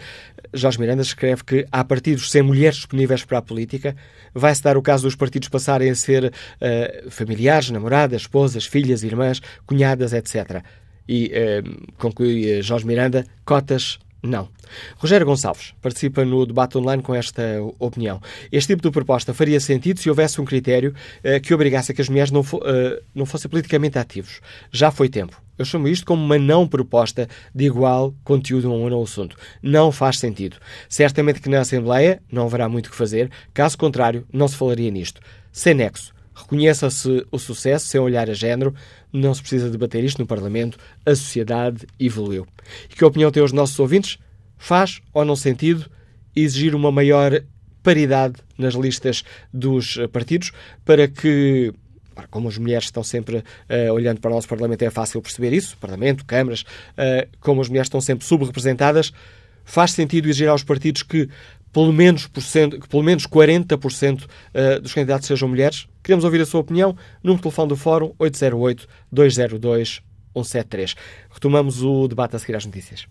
Jorge Miranda escreve que, a partir de ser mulheres disponíveis para a política, vai-se dar o caso dos partidos passarem a ser uh, familiares, namoradas, esposas, filhas, irmãs, cunhadas, etc. E uh, conclui Jorge Miranda, cotas não. Rogério Gonçalves participa no debate online com esta opinião. Este tipo de proposta faria sentido se houvesse um critério uh, que obrigasse a que as mulheres não, fo uh, não fossem politicamente ativos. Já foi tempo. Eu chamo isto como uma não proposta de igual conteúdo a um assunto. Não faz sentido. Certamente que na Assembleia não haverá muito que fazer, caso contrário, não se falaria nisto. Sem nexo. Reconheça-se o sucesso sem olhar a género. Não se precisa debater isto no Parlamento. A sociedade evoluiu. E que opinião têm os nossos ouvintes? Faz ou não sentido exigir uma maior paridade nas listas dos partidos para que como as mulheres estão sempre uh, olhando para o nosso Parlamento, é fácil perceber isso, Parlamento, câmaras, uh, como as mulheres estão sempre subrepresentadas, faz sentido exigir aos partidos que pelo menos, por cento, que pelo menos 40% uh, dos candidatos sejam mulheres? Queremos ouvir a sua opinião. Número de telefone do Fórum 808-202-173. Retomamos o debate a seguir às notícias.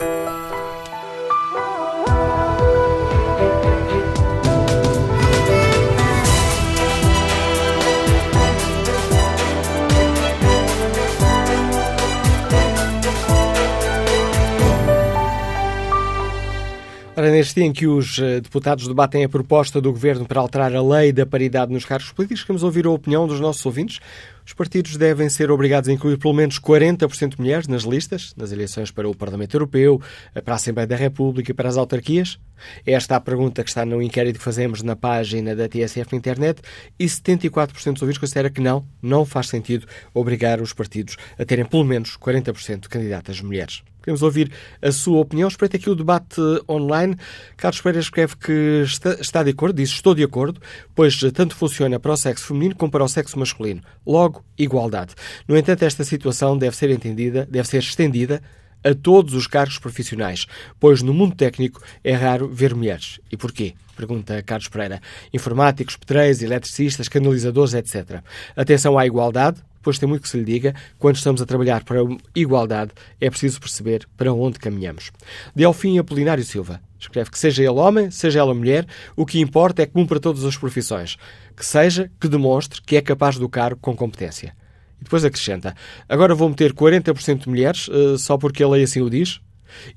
Ora, neste dia em que os eh, deputados debatem a proposta do Governo para alterar a lei da paridade nos cargos políticos, queremos ouvir a opinião dos nossos ouvintes. Os partidos devem ser obrigados a incluir pelo menos 40% de mulheres nas listas, nas eleições para o Parlamento Europeu, para a Assembleia da República e para as autarquias? Esta é a pergunta que está no inquérito que fazemos na página da TSF na internet e 74% dos ouvintes considera que não, não faz sentido obrigar os partidos a terem pelo menos 40% de candidatas mulheres. Queremos ouvir a sua opinião. Espreita aqui o debate online. Carlos Pereira escreve que está, está, de acordo, diz estou de acordo, pois tanto funciona para o sexo feminino como para o sexo masculino. Logo, igualdade. No entanto, esta situação deve ser entendida, deve ser estendida a todos os cargos profissionais, pois no mundo técnico é raro ver mulheres. E porquê? Pergunta Carlos Pereira. Informáticos, pedreiros, eletricistas, canalizadores, etc. Atenção à igualdade, pois tem muito que se lhe diga, quando estamos a trabalhar para a igualdade, é preciso perceber para onde caminhamos. Delfim Apolinário Silva escreve que seja ele homem, seja ela mulher, o que importa é comum para todas as profissões. Que seja, que demonstre que é capaz do cargo com competência. E depois acrescenta, agora vou meter 40% de mulheres, uh, só porque a lei assim o diz?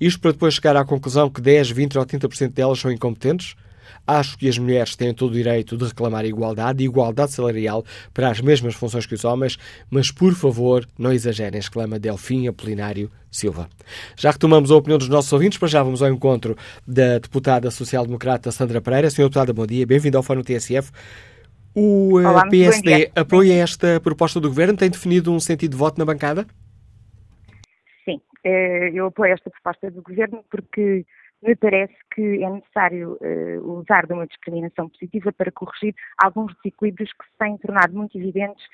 Isto para depois chegar à conclusão que 10, 20 ou 30% delas são incompetentes? Acho que as mulheres têm todo o direito de reclamar igualdade e igualdade salarial para as mesmas funções que os homens, mas por favor, não exagerem, exclama Delfim Apolinário Silva. Já retomamos a opinião dos nossos ouvintes, mas já vamos ao encontro da deputada social-democrata Sandra Pereira. Senhora deputada, bom dia, bem-vindo ao Fórum TSF. O eh, Olá, PSD apoia esta proposta do Governo? Tem definido um sentido de voto na bancada? Sim, eh, eu apoio esta proposta do Governo porque me parece que é necessário uh, usar de uma discriminação positiva para corrigir alguns desequilíbrios que se têm tornado muito evidentes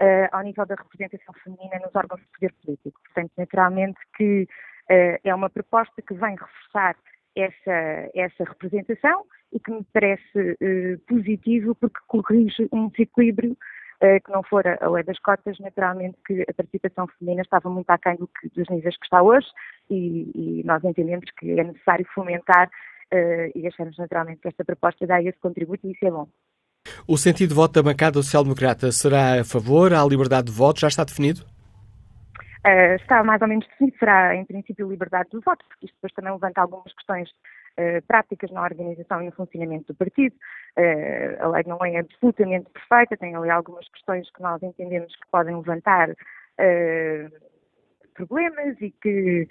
uh, ao nível da representação feminina nos órgãos de poder político. Portanto, naturalmente que uh, é uma proposta que vem reforçar essa, essa representação e que me parece positivo porque corrige um desequilíbrio que não for a lei das cotas, naturalmente que a participação feminina estava muito aquém do que, dos níveis que está hoje e, e nós entendemos que é necessário fomentar uh, e achamos naturalmente que esta proposta dá esse contributo e isso é bom. O sentido de voto da bancada social-democrata será a favor à liberdade de voto? Já está definido? Uh, está mais ou menos definido, será em princípio liberdade de voto, porque isto depois também levanta algumas questões uh, práticas na organização e no funcionamento do partido. Uh, a lei não é absolutamente perfeita, tem ali algumas questões que nós entendemos que podem levantar problemas e que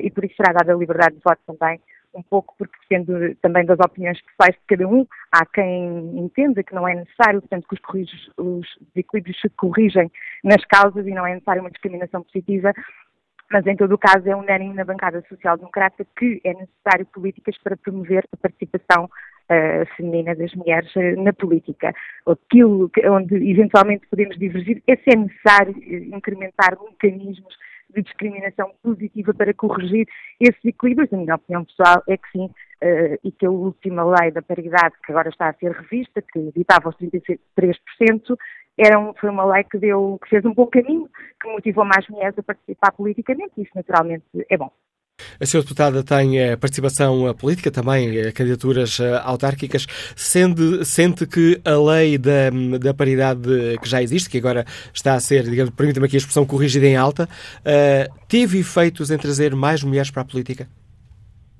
e por isso será dada a liberdade de voto também um pouco porque depende também das opiniões pessoais de cada um. Há quem entenda que não é necessário, portanto, que os, os desequilíbrios se corrigem nas causas e não é necessário uma discriminação positiva, mas em todo o caso é unânime na bancada social-democrata que é necessário políticas para promover a participação uh, feminina das mulheres uh, na política. Aquilo que, onde eventualmente podemos divergir é se é necessário uh, incrementar mecanismos de discriminação positiva para corrigir esses equilíbrios. A minha opinião pessoal é que sim, e que a última lei da paridade, que agora está a ser revista, que evitava os 33%, era um, foi uma lei que, deu, que fez um bom caminho, que motivou mais mulheres a participar politicamente, e isso naturalmente é bom. A senhora deputada tem eh, participação eh, política, também eh, candidaturas autárquicas. Sendo, sente que a lei da, da paridade que já existe, que agora está a ser, digamos, permita-me aqui a expressão corrigida em alta, uh, teve efeitos em trazer mais mulheres para a política?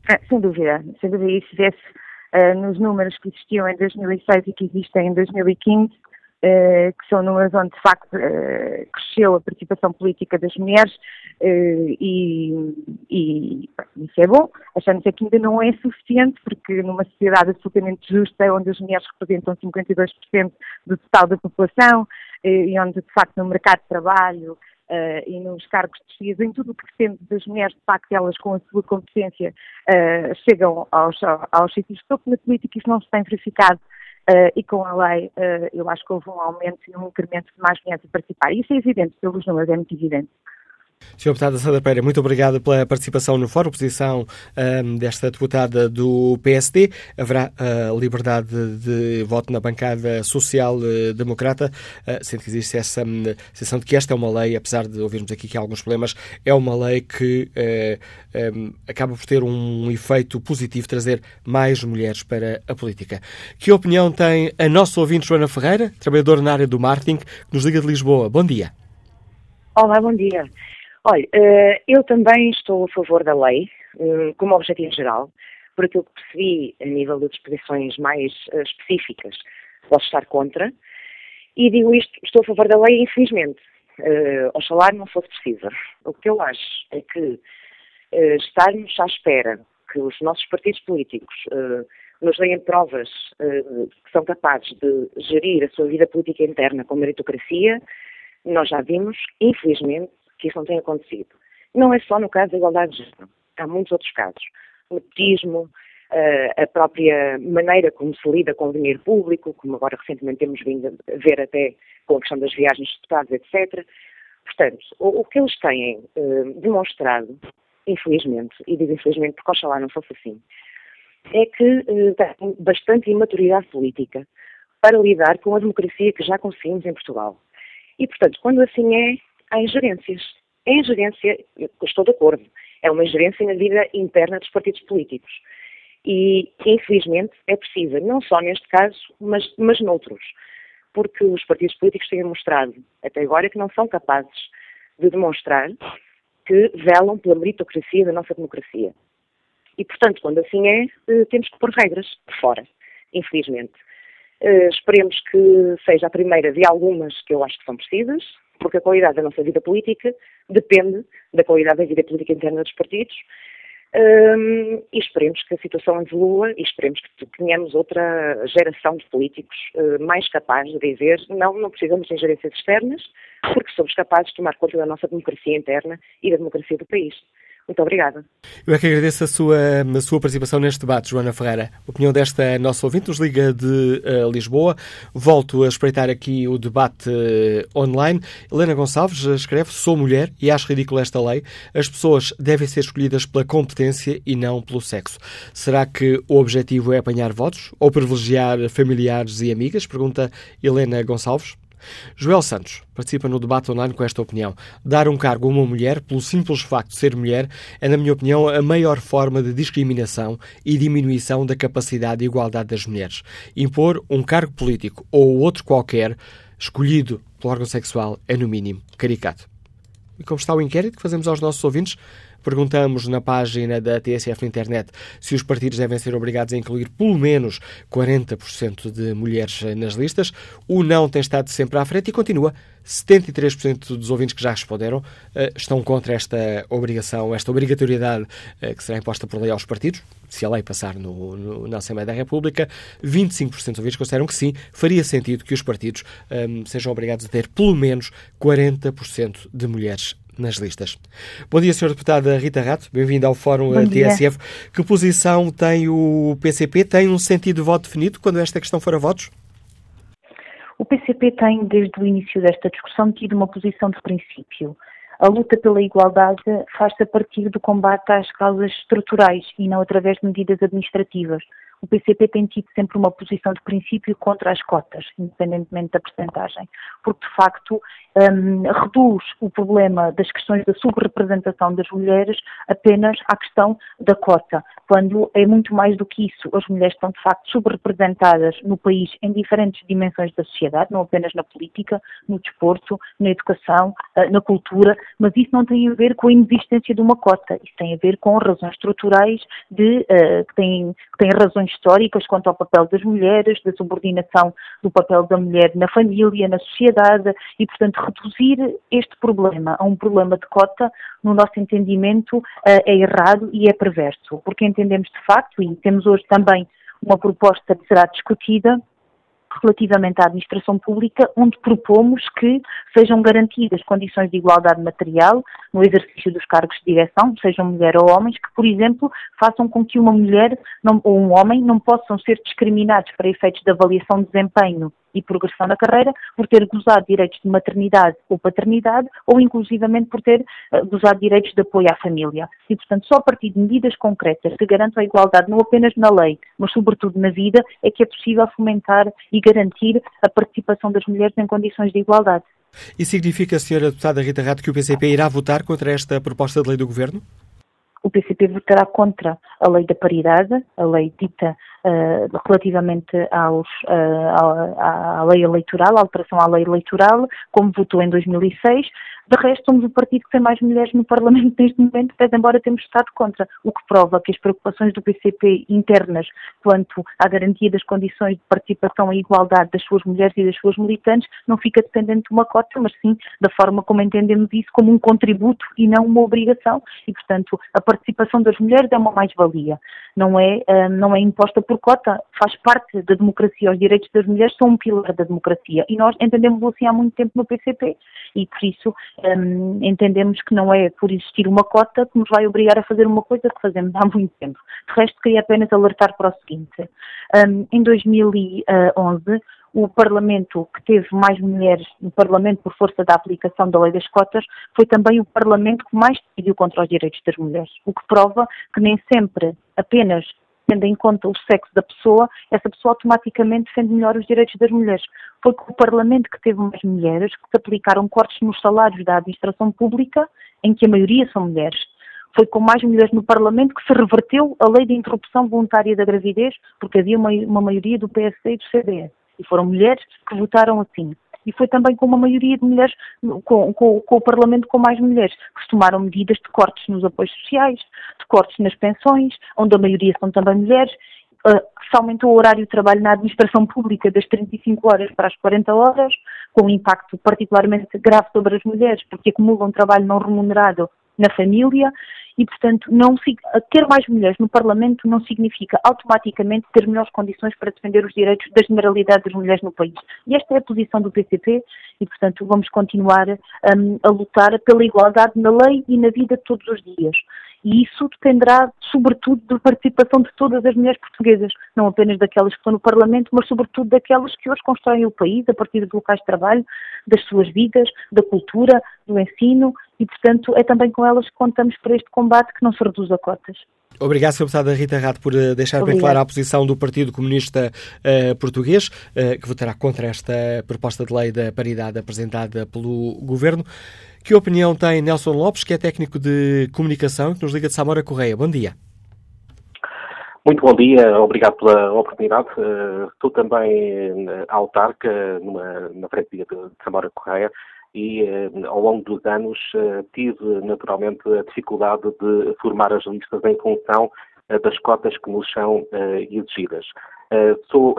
Ah, sem dúvida. Sem dúvida. E se vê uh, nos números que existiam em 2006 e que existem em 2015, Uh, que são números onde de facto uh, cresceu a participação política das mulheres uh, e, e isso é bom. Achamos que ainda não é suficiente porque numa sociedade absolutamente justa onde as mulheres representam 52% do total da população e onde de facto no mercado de trabalho e nos cargos de chefia, em tudo o que depende das mulheres, de facto, elas com a sua competência chegam aos, aos sítios de topo na política, isso não se tem verificado Uh, e com a lei, uh, eu acho que houve um aumento e um incremento de mais mulheres a participar. Isso é evidente, pelos números, é muito evidente. Sr. Deputada Sandra Pereira, muito obrigado pela participação no fórum, posição um, desta deputada do PSD. Haverá uh, liberdade de voto na bancada social-democrata, uh, sendo que existe essa um, sensação de que esta é uma lei, apesar de ouvirmos aqui que há alguns problemas, é uma lei que uh, um, acaba por ter um efeito positivo, trazer mais mulheres para a política. Que opinião tem a nossa ouvinte Joana Ferreira, trabalhadora na área do marketing, que nos liga de Lisboa? Bom dia. Olá, bom dia. Olha, eh, eu também estou a favor da lei, eh, como objetivo geral, por aquilo que percebi a nível de disposições mais eh, específicas, posso estar contra. E digo isto, estou a favor da lei, infelizmente. Oxalá não fosse preciso. O que eu acho é que estarmos à espera que os nossos partidos políticos nos deem provas que são capazes de gerir a sua vida política interna com meritocracia, nós já vimos, infelizmente, que isso não tem acontecido. Não é só no caso da igualdade de género, há muitos outros casos. O nepotismo, eh, a própria maneira como se lida com o dinheiro público, como agora recentemente temos vindo a ver até com a questão das viagens de deputados, etc. Portanto, o, que eles têm uh, demonstrado, infelizmente, e digo infelizmente porque oxalá não fosse assim, é que uh, têm bastante imaturidade política para lidar com a democracia que já conseguimos em Portugal. E, portanto, quando assim é, há ingerências. A ingerência, estou de acordo, é uma ingerência na vida interna dos partidos políticos. E, infelizmente, é precisa, não só neste caso, mas, mas noutros. Porque os partidos políticos têm mostrado, até agora, que não são capazes de demonstrar que velam pela meritocracia da nossa democracia. E, portanto, quando assim é, eh, temos que pôr regras por fora, infelizmente. Uh, esperemos que seja a primeira de algumas que eu acho que são precisas, porque a qualidade da nossa vida política depende da qualidade da vida política interna dos partidos. Um, e esperemos que a situação evolua e esperemos que tenhamos outra geração de políticos uh, mais capazes de dizer não, não precisamos de ingerências externas, porque somos capazes de tomar conta da nossa democracia interna e da democracia do país. Muito obrigada. Eu é que agradeço a sua, a sua participação neste debate, Joana Ferreira. A opinião desta nossa ouvinte nos liga de uh, Lisboa. Volto a espreitar aqui o debate uh, online. Helena Gonçalves escreve: Sou mulher e acho ridícula esta lei. As pessoas devem ser escolhidas pela competência e não pelo sexo. Será que o objetivo é apanhar votos ou privilegiar familiares e amigas? Pergunta Helena Gonçalves. Joel Santos participa no debate online com esta opinião. Dar um cargo a uma mulher, pelo simples facto de ser mulher, é, na minha opinião, a maior forma de discriminação e diminuição da capacidade e igualdade das mulheres. Impor um cargo político ou outro qualquer, escolhido pelo órgão sexual, é, no mínimo, caricato. E como está o inquérito que fazemos aos nossos ouvintes, Perguntamos na página da TSF na internet se os partidos devem ser obrigados a incluir pelo menos 40% de mulheres nas listas. O não tem estado sempre à frente e continua. 73% dos ouvintes que já responderam eh, estão contra esta obrigação, esta obrigatoriedade eh, que será imposta por lei aos partidos, se a lei passar no, no, na Assembleia da República. 25% dos ouvintes consideram que sim, faria sentido que os partidos um, ehm, sejam obrigados a ter pelo menos 40% de mulheres nas listas. Bom dia, Sr. Deputada Rita Rato, bem-vinda ao Fórum Bom TSF. Dia. Que posição tem o PCP? Tem um sentido de voto definido quando esta questão for a votos? O PCP tem, desde o início desta discussão, tido uma posição de princípio. A luta pela igualdade faz-se a partir do combate às causas estruturais e não através de medidas administrativas o PCP tem tido sempre uma posição de princípio contra as cotas, independentemente da percentagem, porque de facto um, reduz o problema das questões da subrepresentação das mulheres apenas à questão da cota, quando é muito mais do que isso. As mulheres estão de facto subrepresentadas no país em diferentes dimensões da sociedade, não apenas na política, no desporto, na educação, eh, na cultura, mas isso não tem a ver com a inexistência de uma cota, isso tem a ver com razões estruturais de, uh, que, têm, que têm razões históricas quanto ao papel das mulheres, da subordinação do papel da mulher na família, na sociedade e, portanto, reduzir este problema a um problema de cota, no nosso entendimento, eh, é errado e é perverso, porque entendemos de facto, e temos hoje também uma proposta que será discutida, relativamente à administração pública, onde propomos que sejam garantidas condições de igualdade material no exercício dos cargos de direção, sejam mulher ou homens, que, por exemplo, façam com que uma mulher não, ou um homem não possam ser discriminados para efeitos de avaliação de desempenho e progressão na carreira por ter gozado direitos de maternidade ou paternidade ou inclusivamente por ter uh, gozado direitos de apoio à família. E, portanto, só a partir de medidas concretas que garantam a igualdade não apenas na lei, mas sobretudo na vida, é que é possível fomentar e garantir a participação das mulheres em condições de igualdade. E significa, Sra. Deputada Rita Rato, que o PCP irá votar contra esta proposta de lei do Governo? O PCP votará contra a lei da paridade, a lei dita relativamente aos, uh, à, à, lei eleitoral, à alteração à lei eleitoral, como votou em 2006. De resto, somos o partido que tem mais mulheres no Parlamento neste momento, pese embora temos estado contra, o que prova que as preocupações do PCP internas quanto à garantia das condições de participação e igualdade das suas mulheres e das suas militantes não fica dependente de uma cota, mas sim da forma como entendemos isso como um contributo e não uma obrigação. E, portanto, a participação das mulheres é uma mais-valia, não é, uh, não é imposta por cota faz parte da democracia. Os direitos das mulheres são um pilar da democracia e nós entendemos assim há muito tempo no PCP e por isso um, entendemos que não é por existir uma cota que nos vai obrigar a fazer uma coisa que fazemos há [LAUGHS] muito tempo. De resto, queria apenas alertar para o seguinte. Um, em 2011, o Parlamento que teve mais mulheres no Parlamento por força da aplicação da lei das cotas foi também o Parlamento que mais decidiu contra os direitos das mulheres, o que prova que nem sempre apenas tendo em conta o sexo da pessoa, essa pessoa automaticamente defende melhor os direitos das mulheres. Foi com o Parlamento que teve mais mulheres que se aplicaram cortes nos salários da administração pública, em que a maioria são mulheres. Foi com mais mulheres no Parlamento que se reverteu a lei de interrupção voluntária da gravidez, porque havia uma, uma maioria do PSD e do CDS. E foram mulheres que votaram assim e foi também com uma maioria de mulheres, com, com, com, o Parlamento com mais mulheres, que tomaram medidas de cortes nos apoios sociais, de cortes nas pensões, onde a maioria são também mulheres, uh, se aumentou o horário de trabalho na administração pública das 35 horas para as 40 horas, com um impacto particularmente grave sobre as mulheres, porque acumulam trabalho não remunerado na família e, portanto, não, ter mais mulheres no Parlamento não significa automaticamente ter melhores condições para defender os direitos da generalidade das mulheres no país. E esta é a posição do PCP e, portanto, vamos continuar um, a lutar pela igualdade na lei e na vida todos os dias. E isso dependerá, sobretudo, da participação de todas as mulheres portuguesas, não apenas daquelas que estão no Parlamento, mas sobretudo daquelas que hoje constroem o país a partir de locais de trabalho, das suas vidas, da cultura, do ensino, e, portanto, é também com elas que contamos para este combate que não se reduz a cotas. Obrigado, Sr. Deputada Rita Rato, por eh, deixar Obrigado. bem clara a posição do Partido Comunista uh, Português, uh, que votará contra esta proposta de lei da paridade apresentada pelo Governo. Que opinião tem Nelson Lopes, que é técnico de comunicação, que nos liga de Samora Correia? Bom dia. Muito bom dia, obrigado pela oportunidade. Uh, estou também uh, autarca numa, na frente de Samora Correia e uh, ao longo dos anos tive naturalmente a dificuldade de formar as listas em função das cotas que nos são exigidas. sou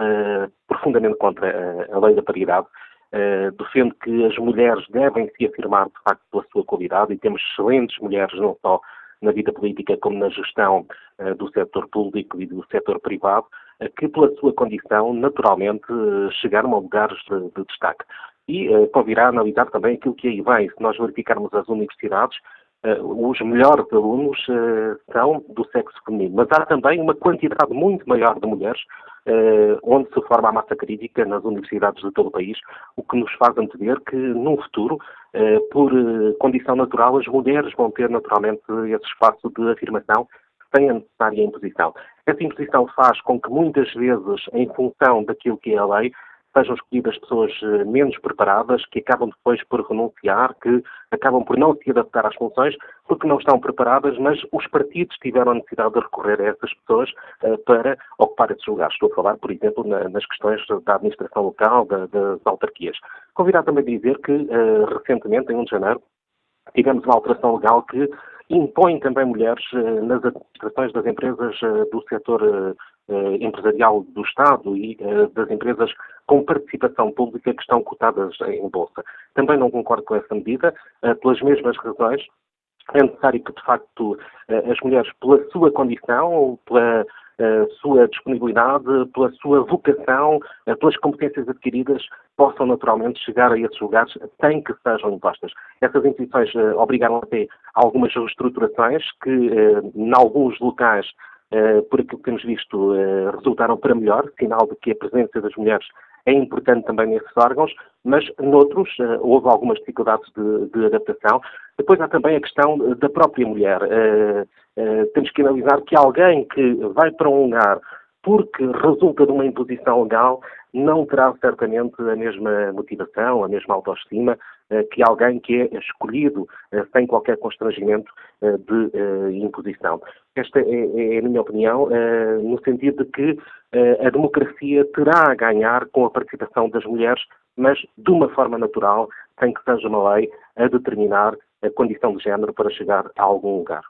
profundamente contra a lei da paridade Uh, defendo que as mulheres devem se afirmar, de facto, pela sua qualidade e temos excelentes mulheres, não só na vida política como na gestão do setor público e do setor privado, que pela sua condição, naturalmente, chegaram a lugares de, de destaque. E convirá analisar também aquilo que aí vem. Se nós verificarmos as universidades, os melhores alunos são do sexo feminino, mas há também uma quantidade muito maior de mulheres eh, onde se forma a massa crítica nas universidades de todo o país, o que nos faz antever que, num futuro, eh, por eh, condição natural, as mulheres vão ter naturalmente esse espaço de afirmação sem a necessária imposição. Essa imposição faz com que muitas vezes, em função daquilo que é a lei, sejam escolhidas pessoas eh, menos preparadas, que acabam depois por renunciar, que acabam por não se adaptar às funções, porque não estão preparadas, mas os partidos tiveram a necessidade de recorrer a essas pessoas uh, para ocupar esses lugares. Estou a falar, por exemplo, na, nas questões da administração local, da, das autarquias. Convidar também a dizer que, uh, recentemente, em 1 de janeiro, tivemos uma alteração legal que impõe também mulheres nas administrações das empresas do setor empresarial do Estado e das empresas com participação pública que estão cotadas em bolsa. Também não concordo com essa medida, pelas mesmas razões. É necessário que, de facto, as mulheres, pela sua condição, pela sua disponibilidade, pela sua vocação, pelas competências adquiridas, possam naturalmente chegar a esses lugares sem que sejam impostas. Essas instituições obrigaram até algumas reestruturações que, em alguns locais, por aquilo que temos visto, resultaram para melhor, sinal de que a presença das mulheres é importante também nesses órgãos, mas noutros uh, houve algumas dificuldades de, de, adaptação. Depois há também a questão da própria mulher. Uh, uh, temos que analisar que alguém que vai para um lugar porque resulta de uma imposição legal, não terá certamente a mesma motivação, a mesma autoestima que alguém que é escolhido sem qualquer constrangimento de imposição. Esta é, é, a minha opinião, no sentido de que a democracia terá a ganhar com a participação das mulheres, mas de uma forma natural, sem que seja uma lei a determinar a condição de género para chegar a algum lugar.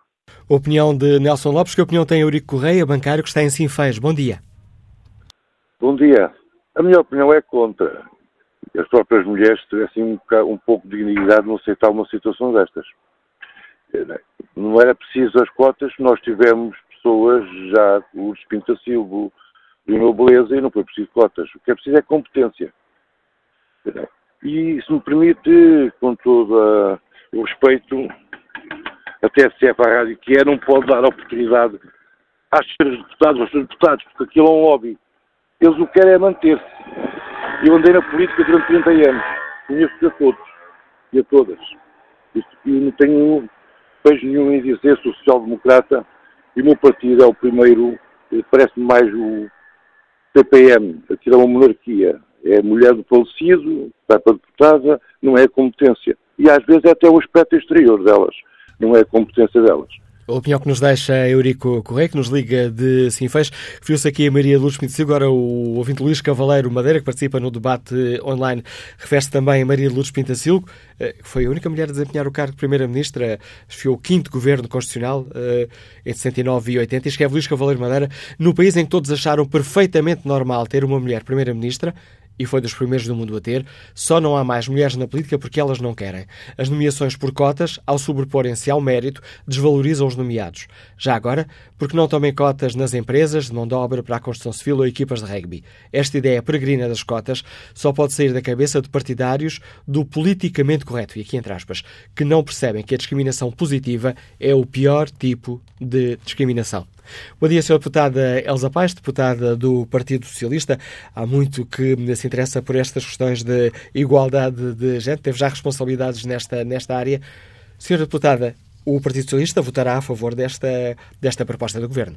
Opinião de Nelson Lopes, que opinião tem Eurico Correia, bancário que está em Sinfãs. Bom dia. Bom dia. A minha opinião é contra. As próprias mulheres tivessem um, um pouco de dignidade não aceitar uma situação destas. Não era preciso as cotas, nós tivemos pessoas já, o Espinta Silva, ganhou beleza e não foi preciso cotas. O que é preciso é competência. E, se me permite, com todo o respeito, é para a rádio que é, não pode dar oportunidade às senhoras deputadas, aos seus deputados, porque aquilo é um lobby. Eles o que querem é manter-se. Eu andei na política durante 30 anos, conheço a todos e a todas. E não tenho beijo nenhum em dizer social-democrata e o meu partido é o primeiro, parece-me mais o PPM, aquilo é uma monarquia. É a mulher do falecido, está para deputada, não é a competência. E às vezes é até o aspecto exterior delas, não é a competência delas. A opinião que nos deixa Eurico Correia, que nos liga de Sinfãs. Referiu-se aqui a Maria Luz Pinto agora o ouvinte Luís Cavaleiro Madeira, que participa no debate online, refere-se também a Maria Luz Pintacilgo, eh, que foi a única mulher a desempenhar o cargo de Primeira-Ministra, foi o quinto governo constitucional eh, entre 69 e 80, e escreve Luís Cavaleiro Madeira, no país em que todos acharam perfeitamente normal ter uma mulher Primeira-Ministra, e foi dos primeiros do mundo a ter, só não há mais mulheres na política porque elas não querem. As nomeações por cotas, ao sobreporem-se ao mérito, desvalorizam os nomeados. Já agora, porque não tomem cotas nas empresas de mão de obra para a construção civil ou equipas de rugby. Esta ideia peregrina das cotas só pode sair da cabeça de partidários do politicamente correto, e aqui entre aspas, que não percebem que a discriminação positiva é o pior tipo de discriminação. Bom dia, Sra. Deputada Elza Paz, deputada do Partido Socialista. Há muito que se interessa por estas questões de igualdade de género, teve já responsabilidades nesta, nesta área. Sra. Deputada, o Partido Socialista votará a favor desta, desta proposta do Governo?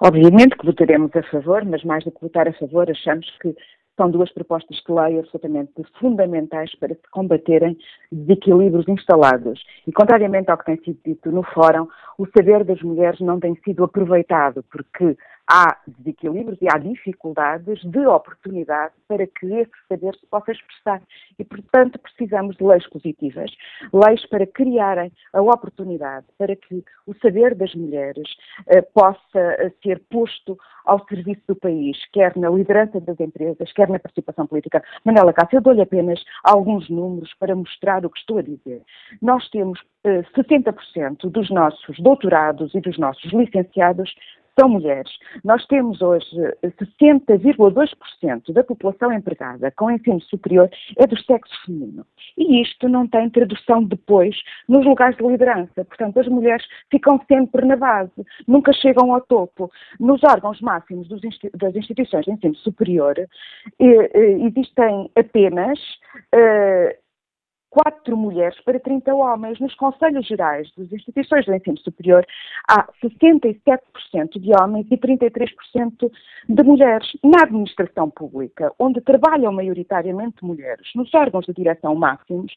Obviamente que votaremos a favor, mas mais do que votar a favor, achamos que são duas propostas de lei absolutamente fundamentais para se combaterem desequilíbrios instalados. E, contrariamente ao que tem sido dito no Fórum, o saber das mulheres não tem sido aproveitado, porque há desequilíbrios e há dificuldades de oportunidade para que esse saber se possa expressar. E, portanto, precisamos de leis positivas, leis para criarem a oportunidade para que o saber das mulheres eh, possa eh, ser posto ao serviço do país, quer na liderança das empresas, quer na participação política. Manela Cássio, eu dou-lhe apenas alguns números para mostrar o que estou a dizer. Nós temos eh, 60% dos nossos doutorados e dos nossos licenciados são mulheres. Nós temos hoje 60,2% da população empregada com ensino superior é do sexo feminino. E isto não tem tradução depois nos lugares de liderança. Portanto, as mulheres ficam sempre na base, nunca chegam ao topo. Nos órgãos máximos das instituições de ensino superior eh, eh, existem apenas eh, quatro mulheres para 30 homens. Nos Conselhos Gerais das instituições do ensino superior há 67% de homens e 33% de mulheres. Na administração pública, onde trabalham maioritariamente mulheres, nos órgãos de direção máximos,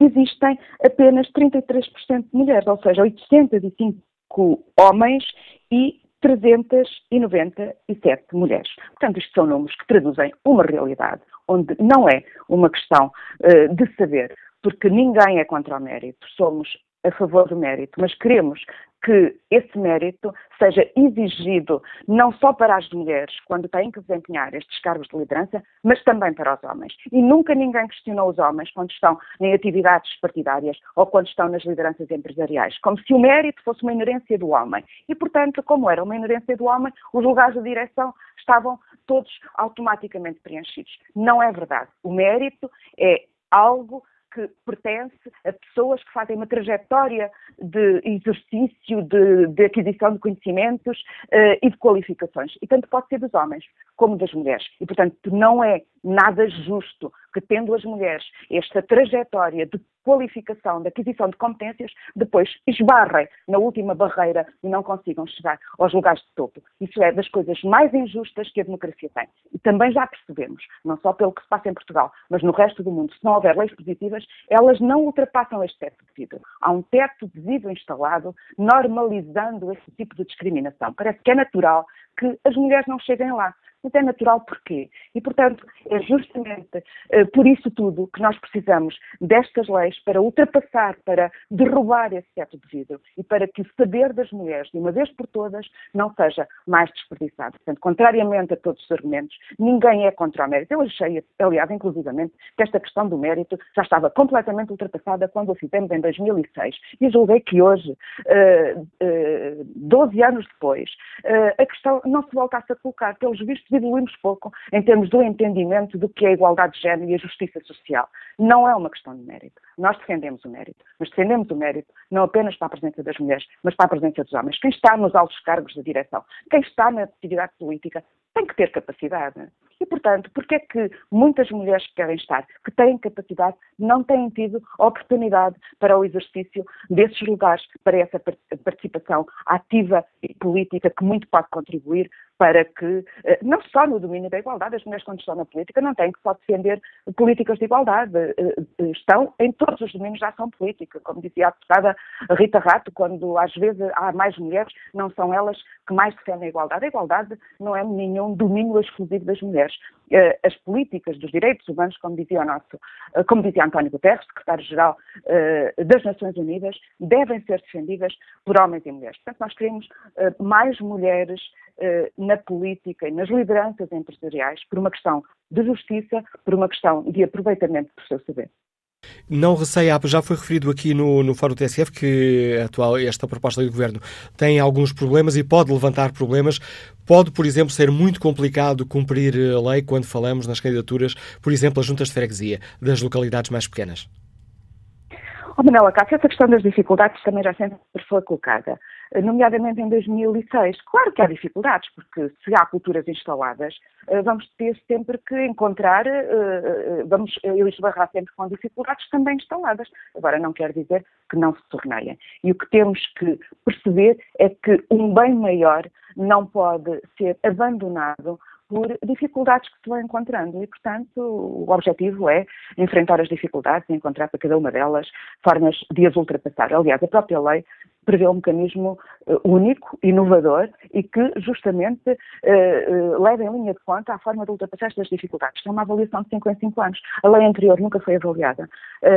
existem apenas 33% de mulheres, ou seja, 805 homens e 397 mulheres. Portanto, isto são números que traduzem uma realidade, onde não é uma questão uh, de saber, porque ninguém é contra o mérito, somos a favor do mérito, mas queremos que esse mérito seja exigido não só para as mulheres, quando têm que desempenhar estes cargos de liderança, mas também para os homens. E nunca ninguém questionou os homens quando estão em atividades partidárias ou quando estão nas lideranças empresariais, como se o mérito fosse uma inerência do homem. E, portanto, como era uma inerência do homem, os lugares de direção estavam todos automaticamente preenchidos. Não é verdade. O mérito é algo que pertence a pessoas que fazem uma trajetória de exercício, de, de aquisição de conhecimentos uh, e de qualificações. E tanto pode ser dos homens como das mulheres. E, portanto, não é nada justo que, tendo as mulheres esta trajetória de qualificação, de aquisição de competências, depois esbarrem na última barreira e não consigam chegar aos lugares de topo. Isso é das coisas mais injustas que a democracia tem. E também já percebemos, não só pelo que se passa em Portugal, mas no resto do mundo, se não houver leis positivas, elas não ultrapassam este teto de vidro. Há um teto de vidro instalado, normalizando esse tipo de discriminação. Parece que é natural que as mulheres não cheguem lá. Mas é natural porquê? E, portanto, é justamente uh, por isso tudo que nós precisamos destas leis para ultrapassar, para derrubar esse teto de vidro e para que o saber das mulheres, de uma vez por todas, não seja mais desperdiçado. Portanto, contrariamente a todos os argumentos, ninguém é contra o mérito. Eu achei, aliás, inclusivamente, que esta questão do mérito já estava completamente ultrapassada quando a fizemos em 2006 e julguei que hoje, uh, 12 anos depois, uh, a questão não se voltasse a colocar. Pelos vistos, evoluímos pouco em termos do entendimento do que é a igualdade de género e a justiça social. Não é uma questão de mérito. Nós defendemos o mérito, mas defendemos o mérito não apenas para a presença das mulheres, mas para a presença dos homens. Quem está nos altos cargos de direção, quem está na atividade política, tem que ter capacidade. E, portanto, porque é que muitas mulheres que querem estar, que têm capacidade, não têm tido oportunidade para o exercício desses lugares, para essa participação ativa e política que muito pode contribuir para que, eh, não só no domínio da igualdade, as mulheres quando estão na política não têm que só defender políticas de igualdade, eh, eh, estão em todos os domínios da ação política, como dizia a deputada Rita Rato, quando às vezes há mais mulheres, não são elas que mais defendem a igualdade. A igualdade não é nenhum domínio exclusivo das mulheres. As políticas dos direitos humanos, como dizia o nosso, como dizia António Guterres, secretário-geral das Nações Unidas, devem ser defendidas por homens e mulheres. Portanto, nós queremos mais mulheres na política e nas lideranças empresariais por uma questão de justiça, por uma questão de aproveitamento do seu saber. Não receia, já foi referido aqui no, no Fórum TSF que atual, esta proposta do Governo tem alguns problemas e pode levantar problemas. Pode, por exemplo, ser muito complicado cumprir a lei quando falamos nas candidaturas, por exemplo, as juntas de freguesia das localidades mais pequenas. Oh, Manela Cássio, essa questão das dificuldades também já sempre foi colocada nomeadamente em 2006. Claro que há dificuldades, porque se há culturas instaladas, eh, vamos ter sempre que encontrar, eh, eh, vamos esbarrar sempre com dificuldades também instaladas. Agora, não quer dizer que não se torneiem. E o que temos que perceber é que um bem maior não pode ser abandonado por dificuldades que se vão encontrando e, portanto, o objetivo é enfrentar as dificuldades e encontrar para cada uma delas formas de as ultrapassar. Aliás, a própria lei prevê um mecanismo uh, único, inovador e que justamente uh, uh, leva em linha de conta a forma de ultrapassar estas dificuldades. É uma avaliação de 5 em 5 anos. A lei anterior nunca foi avaliada.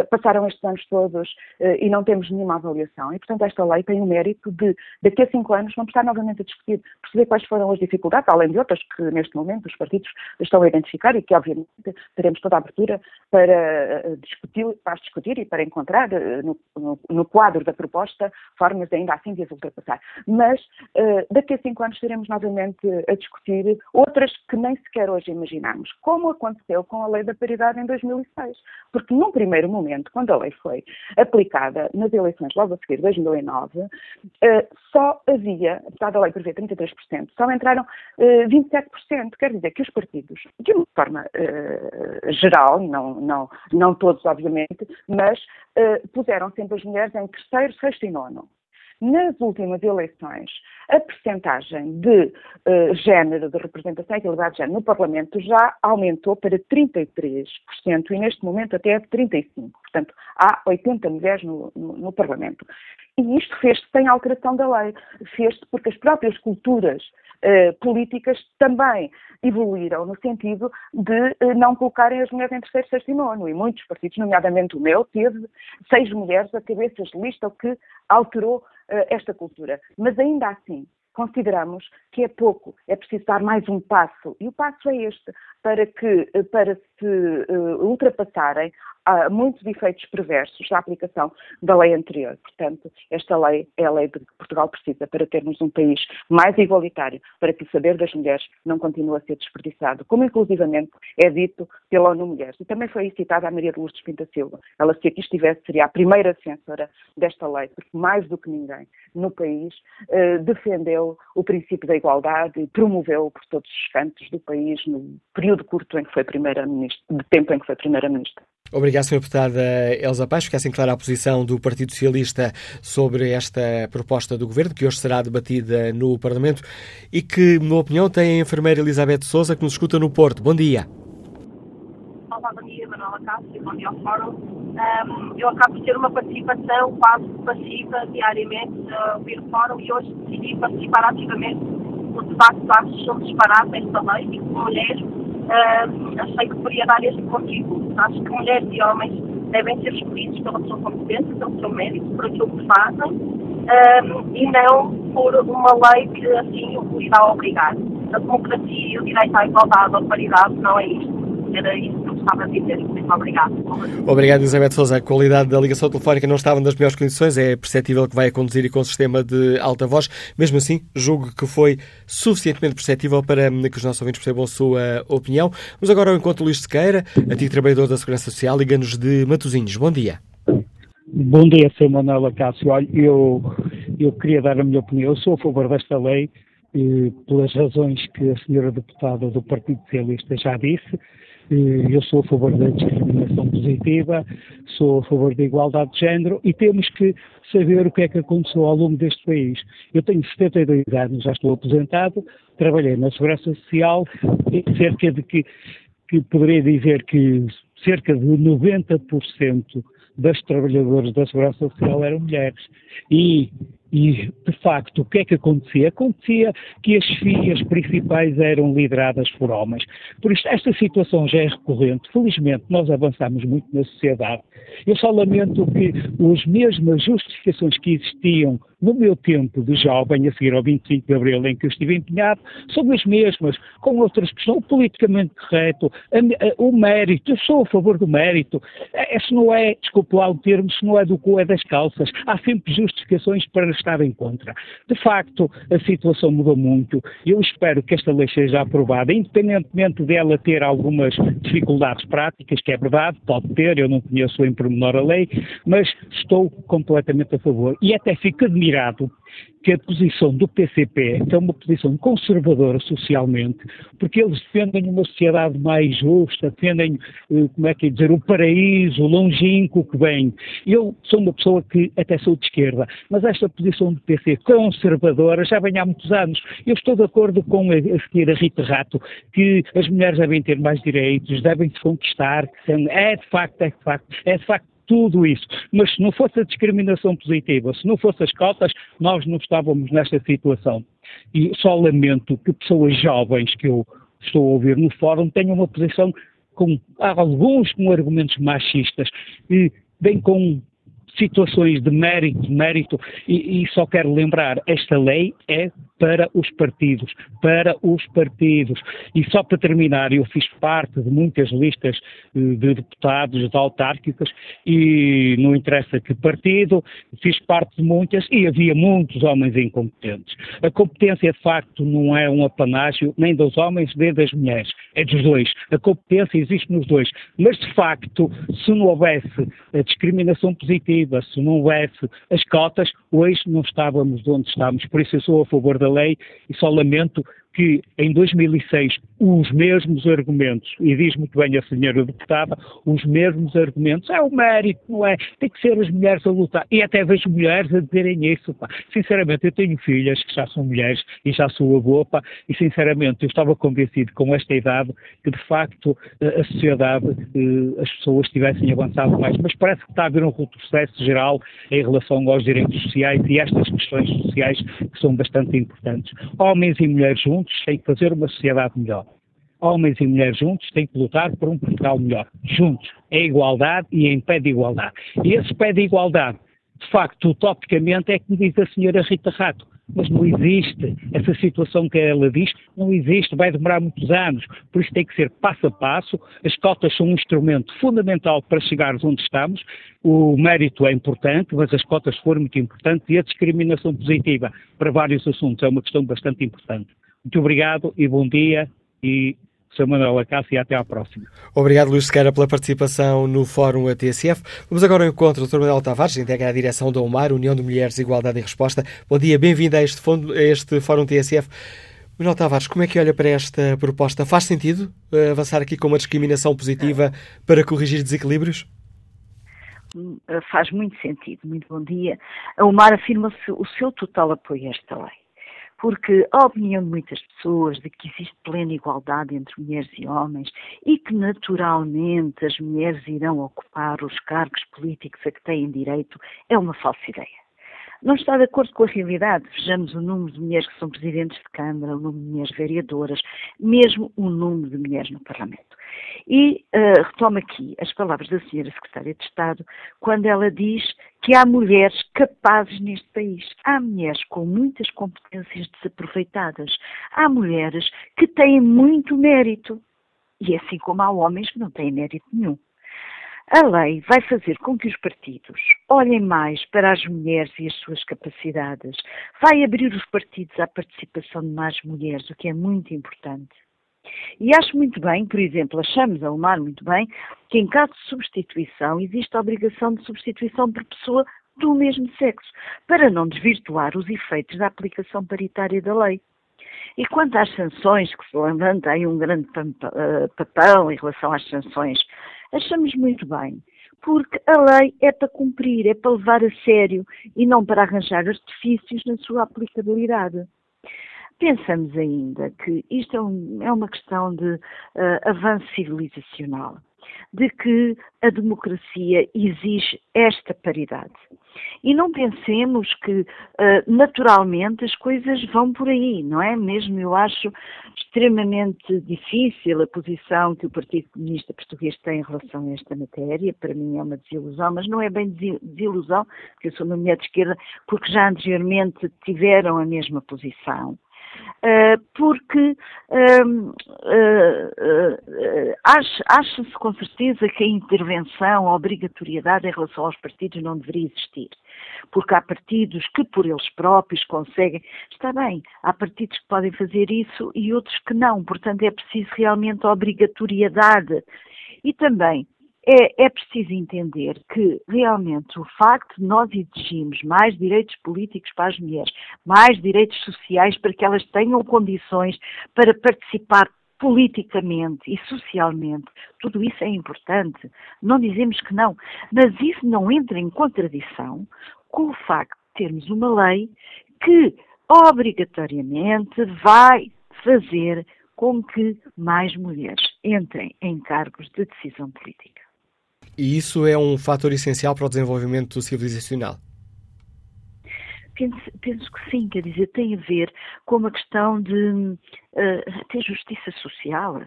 passaram estes anos todos e não temos nenhuma avaliação. E, portanto, esta lei tem o mérito de, daqui a 5 anos, vamos estar novamente a discutir, perceber quais foram as dificuldades, além de outras que neste momento os partidos estão a identificar e que, obviamente, teremos toda a abertura para discutir, para discutir e para encontrar no, no, no quadro da proposta formas formas ainda assim de as ultrapassar. Mas uh, daqui a cinco anos estaremos novamente a discutir outras que nem sequer hoje imaginamos, como aconteceu com a lei da paridade em 2006. Porque num primeiro momento, quando a lei foi aplicada nas eleições logo a seguir, 2009, uh, eh, só havia, apesar da lei prever 33%, só entraram uh, eh, 27%. Quer dizer que os partidos, de uma forma geral, não, não, não todos obviamente, mas puseram sempre as mulheres em terceiro, sexto e nono. Nas últimas eleições, a percentagem de uh, género, de representação e equilibrar de género no Parlamento já aumentou para 33% e neste momento até é de 35%. Portanto, há 80 mulheres no, no, no Parlamento. E isto fez-se sem alteração da lei. Fez-se porque as próprias culturas políticas também evoluíram no sentido de uh, não colocarem as mulheres em terceiro, sexto e muitos partidos, nomeadamente o meu, teve seis mulheres a cabeças de lista, o que alterou esta cultura. Mas ainda assim, consideramos que é pouco, é preciso dar mais um passo. E o passo é este, para que, para se uh, ultrapassarem uh, muitos efeitos perversos da aplicação da lei anterior. Portanto, esta lei é a lei que Portugal precisa para termos um país mais igualitário, para que o saber das mulheres não continue a ser desperdiçado, como inclusivamente é dito pela ONU Mulheres. E também foi citada a Maria de Lourdes Pinta Silva. Ela, se aqui estivesse, seria a primeira defensora desta lei, porque mais do que ninguém no país uh, defendeu o princípio da igualdade e promoveu por todos os cantos do país no período curto em que foi primeira-ministra, de tempo em que foi primeira-ministra. Obrigado, Sra. Deputada Elsa Paes. Fica assim clara a posição do Partido Socialista sobre esta proposta do Governo, que hoje será debatida no Parlamento e que, na opinião, tem a enfermeira Elizabeth Souza, que nos escuta no Porto. Bom dia. Olá, bom dia, Manuela Cássio, bom dia ao Fórum. Um, eu acabo de ter uma participação quase passiva diariamente a ouvir o Fórum e hoje decidi participar ativamente no debate acho são disparados esta lei e como mulher uh, achei que poderia dar este contributo. Acho que mulheres e homens devem ser escolhidos pela sua competência, pelo seu mérito, por aquilo que fazem uh, e não por uma lei que assim o irá obrigar. A democracia e o direito à igualdade ou paridade não é isto. Era isso que eu estava a dizer. Muito obrigado. Obrigado, Elizabeth Souza. A qualidade da ligação telefónica não estava nas melhores condições. É perceptível que vai a conduzir e com sistema de alta voz. Mesmo assim, julgo que foi suficientemente perceptível para que os nossos ouvintes percebam a sua opinião. Vamos agora ao encontro Luís Sequeira, antigo trabalhador da Segurança Social, liga-nos de Matosinhos. Bom dia. Bom dia, Sr. Manuela Cássio. Olha, eu, eu queria dar a minha opinião. Eu sou a favor desta lei eh, pelas razões que a senhora deputada do Partido Socialista já disse. Eu sou a favor da discriminação positiva, sou a favor da igualdade de género e temos que saber o que é que aconteceu ao longo deste país. Eu tenho 72 anos, já estou aposentado, trabalhei na Segurança Social e cerca de que, que poderia dizer que cerca de 90% das trabalhadoras da Segurança Social eram mulheres. E e, de facto, o que é que acontecia? Acontecia que as FIAs principais eram lideradas por homens. Por isso, esta situação já é recorrente. Felizmente, nós avançamos muito na sociedade. Eu só lamento que as mesmas justificações que existiam no meu tempo de jovem, a seguir ao 25 de Abril, em que eu estive empenhado, são as mesmas, com outras questões, o politicamente correto, a, a, o mérito, eu sou a favor do mérito. É, se não é, desculpe lá o termo, se não é do cu, é das calças. Há sempre justificações para estar em contra. De facto, a situação mudou muito. Eu espero que esta lei seja aprovada, independentemente dela ter algumas dificuldades práticas, que é verdade, pode ter, eu não conheço em pormenor a lei, mas estou completamente a favor. E até fico admirado que a posição do PCP é uma posição conservadora socialmente, porque eles defendem uma sociedade mais justa, defendem, eh, como é que é dizer, o paraíso longínquo que vem. Eu sou uma pessoa que até sou de esquerda, mas esta posição do PC conservadora já vem há muitos anos. Eu estou de acordo com a, a seguir a Rita Rato, que as mulheres devem ter mais direitos, devem se conquistar, é de facto, é de facto, é de facto tudo isso. Mas se não fosse a discriminação positiva, se não fossem as cotas, nós não estávamos nesta situação. E só lamento que pessoas jovens que eu estou a ouvir no fórum tenham uma posição com alguns com argumentos machistas e bem com situações de mérito, mérito, e, e, só quero lembrar, esta lei é para os partidos, para os partidos. E só para terminar, eu fiz parte de muitas listas eh, de deputados de autárquicas e não interessa que partido, fiz parte de muitas e havia muitos homens incompetentes. A competência, de facto, não é um apanágio nem dos homens nem das mulheres, é dos dois. A competência existe nos dois. Mas, de facto, se não houvesse a discriminação positiva, se não houvesse as cotas, hoje não estávamos onde estamos. Por isso eu sou a favor da da lei e só lamento que em 2006 os mesmos argumentos, e diz muito bem a senhora deputada, os mesmos argumentos, é o mérito, não é? Tem que ser as mulheres a lutar. E até vejo mulheres a dizerem isso, pá. Sinceramente, eu tenho filhas que já são mulheres e já sou avô, pá, e sinceramente eu estava convencido com esta idade que de facto a sociedade, eh, as pessoas tivessem avançado mais, mas parece que está a haver um retrocesso geral em relação aos direitos sociais e estas questões sociais que são bastante importantes. Homens e mulheres juntos, juntos têm que fazer uma sociedade melhor. Homens e mulheres juntos têm que lutar por um Portugal melhor. Juntos. É igualdade e em pé de igualdade. E esse pé de igualdade de facto, utopicamente, é como diz a senhora Rita Rato, mas não existe. Essa situação que ela diz não existe, vai demorar muitos anos. Por isso tem que ser passo a passo. As cotas são um instrumento fundamental para chegarmos onde estamos. O mérito é importante, mas as cotas foram muito importantes e a discriminação positiva para vários assuntos é uma questão bastante importante. Muito obrigado e bom dia e Sr. Manuel Acácio e até à próxima. Obrigado, Luís Sequeira, pela participação no Fórum ATSF. Vamos agora ao encontro do Dr. Manuel Tavares, integra a direção da UMAR, União de Mulheres, Igualdade e Resposta. Bom dia, bem-vindo a este, a este Fórum TSF. Manuel Tavares, como é que olha para esta proposta? Faz sentido uh, avançar aqui com uma discriminação positiva para corrigir desequilíbrios? Hum, faz muito sentido. Muito bom dia. A UMAR afirma o seu total apoio a esta lei porque a opinião de muitas pessoas de que existe plena igualdade entre mulheres e homens e que naturalmente as mulheres irão ocupar os cargos políticos a que têm direito é uma falsa ideia não está de acordo com a realidade. Vejamos o número de mulheres que são presidentes de Câmara, o número de mulheres vereadoras, mesmo o número de mulheres no Parlamento. E uh, retomo aqui as palavras da senhora Secretária de Estado, quando ela diz que há mulheres capazes neste país. Há mulheres com muitas competências desaproveitadas. Há mulheres que têm muito mérito. E assim como há homens que não têm mérito nenhum. A lei vai fazer com que os partidos olhem mais para as mulheres e as suas capacidades, vai abrir os partidos à participação de mais mulheres, o que é muito importante. E acho muito bem, por exemplo, achamos a UMAR muito bem, que em caso de substituição existe a obrigação de substituição por pessoa do mesmo sexo, para não desvirtuar os efeitos da aplicação paritária da lei. E quanto às sanções, que se levanta aí um grande eh, papel em relação às sanções, achamos muito bem, porque a lei é para cumprir, é para levar a sério e não para arranjar artifícios na sua aplicabilidade. Pensamos ainda que isto é, um, é uma questão de uh, avanço civilizacional de que a democracia exige esta paridade. E não pensemos que uh, naturalmente as coisas vão por aí, não é? Mesmo eu acho extremamente difícil a posição que o Partido Comunista Português tem em relação a esta matéria. Para mim é uma desilusão, mas não é bem desilusão, porque eu sou uma mulher de esquerda, porque já anteriormente tiveram a mesma posição. Uh, porque uh, uh, acha-se com certeza que a intervenção, a obrigatoriedade em relação aos partidos não deveria existir. Porque há partidos que por eles próprios conseguem. Está bem, há partidos que podem fazer isso e outros que não. Portanto, é preciso realmente a obrigatoriedade. E também é, é, preciso entender que realmente o facto de nós exigirmos mais direitos políticos para as mulheres, mais direitos sociais para que elas tenham condições para participar politicamente e socialmente, tudo isso é importante. Não dizemos que não, mas isso não entra em contradição com o facto de termos uma lei que obrigatoriamente vai fazer com que mais mulheres entrem em cargos de decisão política. E isso é um fator essencial para o desenvolvimento civilizacional? Penso, penso, que sim, quer dizer, tem a ver com uma questão de uh, ter justiça social.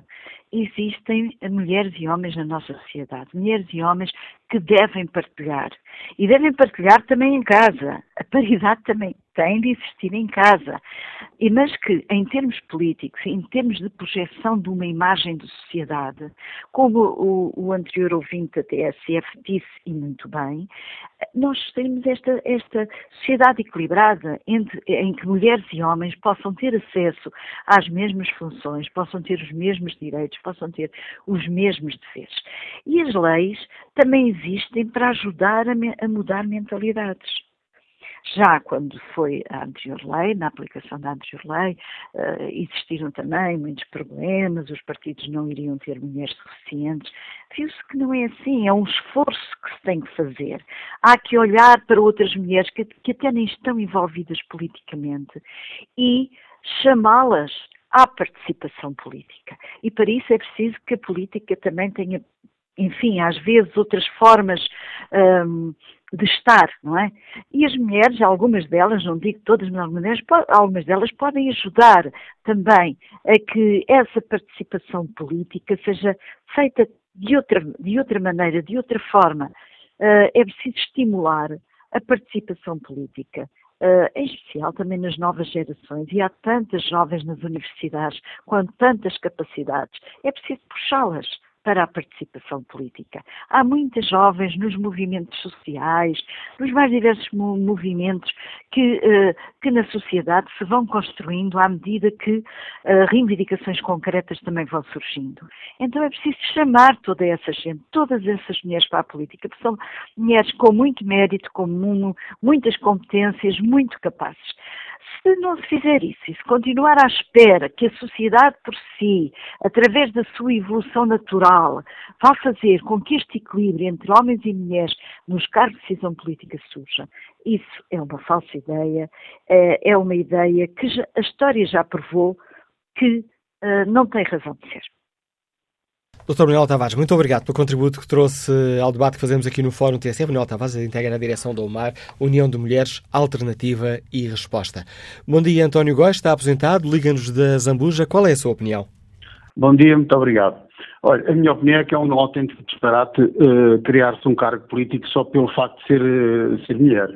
Existem mulheres e homens na nossa sociedade, mulheres e homens que devem partilhar. E devem partilhar também em casa. A paridade também tem de existir em casa. E, mas que, em termos políticos, em termos de projeção de uma imagem de sociedade, como o, o anterior ouvinte da TSF disse, e muito bem, nós temos esta, esta sociedade equilibrada entre, em que mulheres e homens possam ter acesso às mesmas funções, possam ter os mesmos direitos, possam ter os mesmos deveres. E as leis também existem para ajudar a, a mudar mentalidades. Já quando foi a anterior lei, na aplicação da anterior lei, uh, existiram também muitos problemas, os partidos não iriam ter mulheres suficientes. Viu-se que não é assim, é um esforço que se tem que fazer. Há que olhar para outras mulheres que, que até nem estão envolvidas politicamente e chamá-las à participação política. E para isso é preciso que a política também tenha enfim, às vezes outras formas um, de estar, não é? E as mulheres, algumas delas, não digo todas, mas delas, algumas delas podem ajudar também a que essa participação política seja feita de outra, de outra maneira, de outra forma. Uh, é preciso estimular a participação política. Uh, em especial também nas novas gerações, e há tantas jovens nas universidades com tantas capacidades, é preciso puxá-las para a participação política. Há muitas jovens nos movimentos sociais, nos mais diversos movimentos que, uh, que na sociedade se vão construindo à medida que uh, reivindicações concretas também vão surgindo. Então é preciso chamar toda essa gente, todas essas mulheres para a política, porque são mulheres com muito mérito, com muitas competências, muito capazes. Se não se fizer isso e se continuar à espera que a sociedade por si, através da sua evolução natural, vá fazer com que este equilíbrio entre homens e mulheres nos cargos de decisão política surja, isso é uma falsa ideia, é, é uma ideia que a história já provou que uh, não tem razão de ser. Dr. Manuel Tavares, muito obrigado pelo contributo que trouxe ao debate que fazemos aqui no Fórum TSF. Manuel Tavares integra a direção do UMAR, União de Mulheres, Alternativa e Resposta. Bom dia, António Góes, está aposentado, liga-nos da Zambuja. Qual é a sua opinião? Bom dia, muito obrigado. Olha, a minha opinião é que é um autêntico disparate uh, criar-se um cargo político só pelo facto de ser, uh, ser mulher.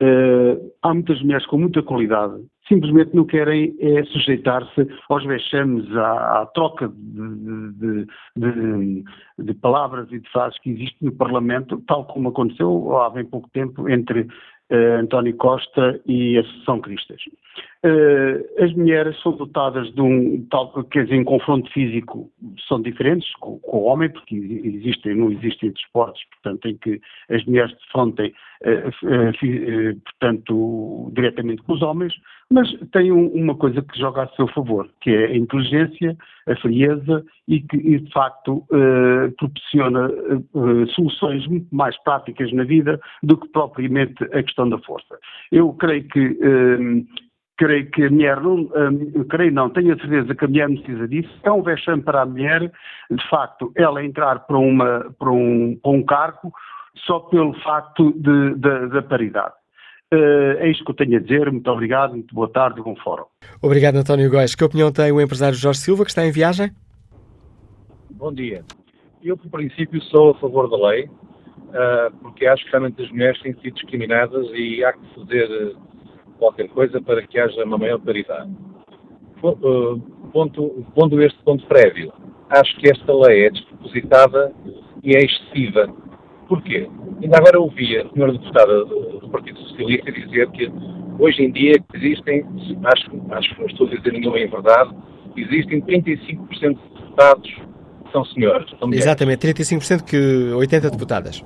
Uh, há muitas mulheres com muita qualidade simplesmente não querem é, sujeitar-se aos vexames, à, à troca de, de, de, de, palavras e de frases que existe no Parlamento, tal como aconteceu há bem pouco tempo entre uh, António Costa e a Associação Cristas. Uh, as mulheres são dotadas de um, tal, quer dizer, em confronto físico são diferentes com, com, o homem, porque existem, não existem desportos, portanto, em que as mulheres defrontem, uh, uh, portanto, diretamente com os homens, mas tem um, uma coisa que joga a seu favor, que é a inteligência, a frieza e que, e, de facto, proporciona soluções muito mais práticas na vida do que propriamente a questão da força. Eu creio que creio que a mulher não, um, creio não, tenho a certeza que a mulher precisa disso. É um vexame para a mulher, de facto, ela entrar para, uma, para, um, para um cargo só pelo facto da paridade. Uh, é isto que eu tenho a dizer. Muito obrigado, muito boa tarde e bom fórum. Obrigado, António Góes. Que opinião tem o empresário Jorge Silva, que está em viagem? Bom dia. Eu, por princípio, sou a favor da lei, uh, porque acho que realmente as mulheres têm sido discriminadas e há que fazer qualquer coisa para que haja uma maior paridade. Uh, ponto, pondo este ponto prévio, acho que esta lei é despropositada e é excessiva. Porquê? Ainda agora ouvi a senhora deputada Partido Socialista dizer que hoje em dia existem, acho, acho que não estou a dizer nenhuma em verdade, existem 35% de deputados que são senhoras. São Exatamente, 35% que 80 deputadas.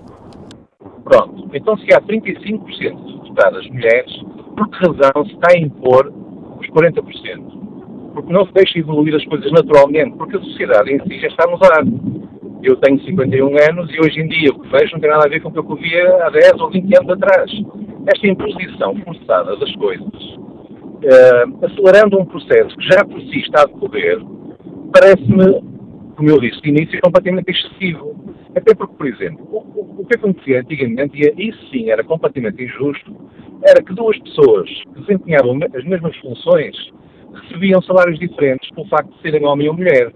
Pronto, então se há 35% de deputadas mulheres, por que razão se está a impor os 40%? Porque não se deixa evoluir as coisas naturalmente, porque a sociedade em si já está a mudar. Eu tenho 51 anos e hoje em dia o que vejo não tem nada a ver com o que eu via há 10 ou 20 anos atrás. Esta imposição forçada das coisas, uh, acelerando um processo que já por si está a decorrer, parece-me, como eu disse de início, completamente excessivo. Até porque, por exemplo, o, o que acontecia antigamente, e isso sim era completamente injusto, era que duas pessoas que desempenhavam as mesmas funções recebiam salários diferentes pelo facto de serem homem ou mulher.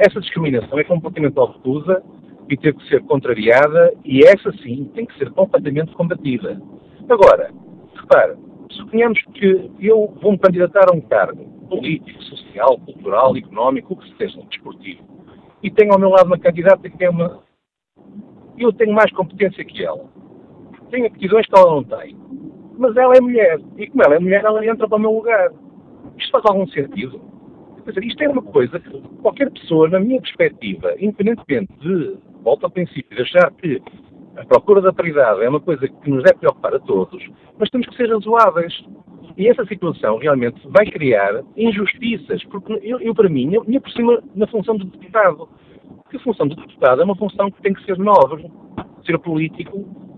Essa discriminação é completamente obtusa e teve que ser contrariada e essa sim tem que ser completamente combatida. Agora, repare, suponhamos que eu vou-me candidatar a um cargo político, social, cultural, económico, o que seja, desportivo, e tenho ao meu lado uma candidata que é uma. Eu tenho mais competência que ela. Tenho aptidões que ela não tem mas ela é mulher. E como ela é mulher, ela entra para o meu lugar. Isto faz algum sentido? Quer dizer, isto é uma coisa que qualquer pessoa, na minha perspectiva, independentemente de, volta ao princípio, de achar que a procura da paridade é uma coisa que nos deve preocupar a todos, mas temos que ser razoáveis. E essa situação realmente vai criar injustiças, porque eu, eu para mim, eu me aproximo na função do deputado. Porque a função do deputado é uma função que tem que ser nobre. Ser político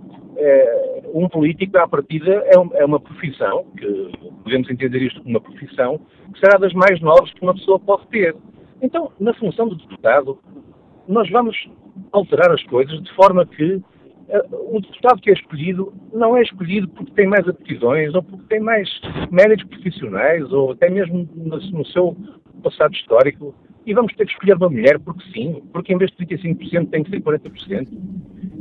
é, um político, à partida, é, é, uma profissão, que podemos entender isto como uma profissão, que será das mais nobres que uma pessoa pode ter. Então, na função do deputado, nós vamos alterar as coisas de forma que uh, o deputado que é escolhido não é escolhido porque tem mais aptidões ou porque tem mais méritos profissionais ou até mesmo no seu passado histórico e vamos ter que escolher uma mulher porque sim, porque em vez de 35% tem que ser 40%.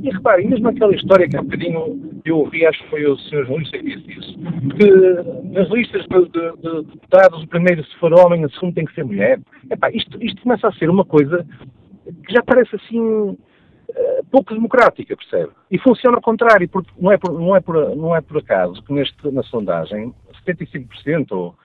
E reparem, mesmo aquela história que há bocadinho eu ouvi, acho que foi o Sr. Jornalista que disse isso, que nas listas de, de, de, deputados, o primeiro se for homem, o segundo tem que ser mulher. Epá, isto, isto começa a ser uma coisa que já parece assim eh, pouco democrática, percebe? E funciona ao contrário, porque não é por, não é por, não é por acaso que neste, na sondagem 75% ou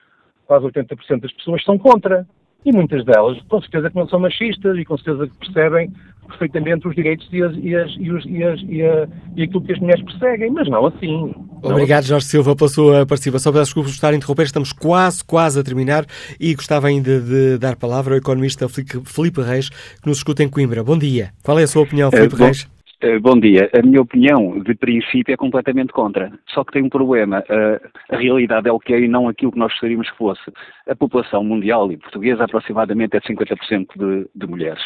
quase 80% das pessoas são contra. E muitas delas, com certeza que não são machistas e com certeza que percebem perfeitamente os direitos e, as, e, as, e, os, e, as, e, a, e aquilo que as mulheres perseguem, mas não assim. Obrigado, não Jorge Silva, pela sua participação. Peço desculpas por estar a interromper, estamos quase, quase a terminar e gostava ainda de dar palavra ao economista Felipe Reis, que nos escuta em Coimbra. Bom dia. Qual é a sua opinião, Felipe é, Reis? Eh, bom dia. A minha opinião, de princípio, é completamente contra. Só que tem um problema. Eh, a realidade é o que é e não aquilo que nós gostaríamos que fosse. A população mundial e portuguesa, aproximadamente, é de 50% de, de mulheres.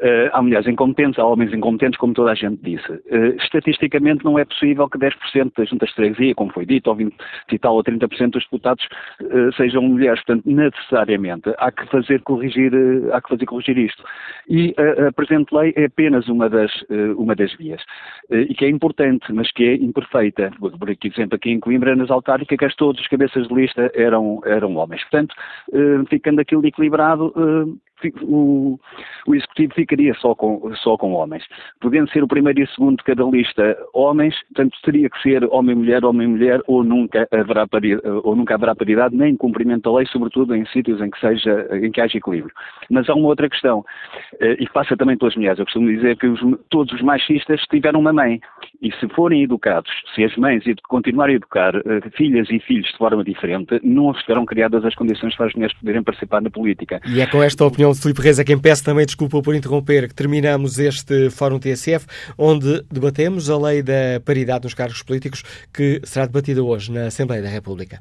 Eh, há mulheres incompetentes, há homens incompetentes, como toda a gente disse. Estatisticamente, não é possível que 10% das juntas de freguesia, como foi dito, ou 20 e tal, ou 30% dos deputados sejam mulheres. Portanto, necessariamente, há que fazer corrigir, há que fazer corrigir isto. E a, presente lei é apenas uma das, uma das vias. E que é importante, mas que é imperfeita. Vou por exemplo, aqui em Coimbra, nas autárquicas, todos os cabeças de lista eram, eram homens. Portanto, ficando aquilo equilibrado, eh, o, o Executivo ficaria só com, só com homens. Podendo ser o primeiro e o segundo de cada lista homens, portanto teria que ser homem-mulher, homem-mulher, ou nunca haverá paridade, ou nunca haverá paridade, nem cumprimento da lei, sobretudo em sítios em que, seja, em que haja equilíbrio. Mas há uma outra questão, eh, e passa também pelas mulheres. Eu costumo dizer que os, todos os machistas tiveram uma mãe, e se forem educados, se as mães continuarem a educar uh, filhas e filhos de forma diferente, não estarão criadas as condições para as mulheres poderem participar na política. E é com esta opinião de Filipe Reis a quem peço também desculpa por interromper que terminamos este Fórum TSF, onde debatemos a lei da paridade nos cargos políticos que será debatida hoje na Assembleia da República.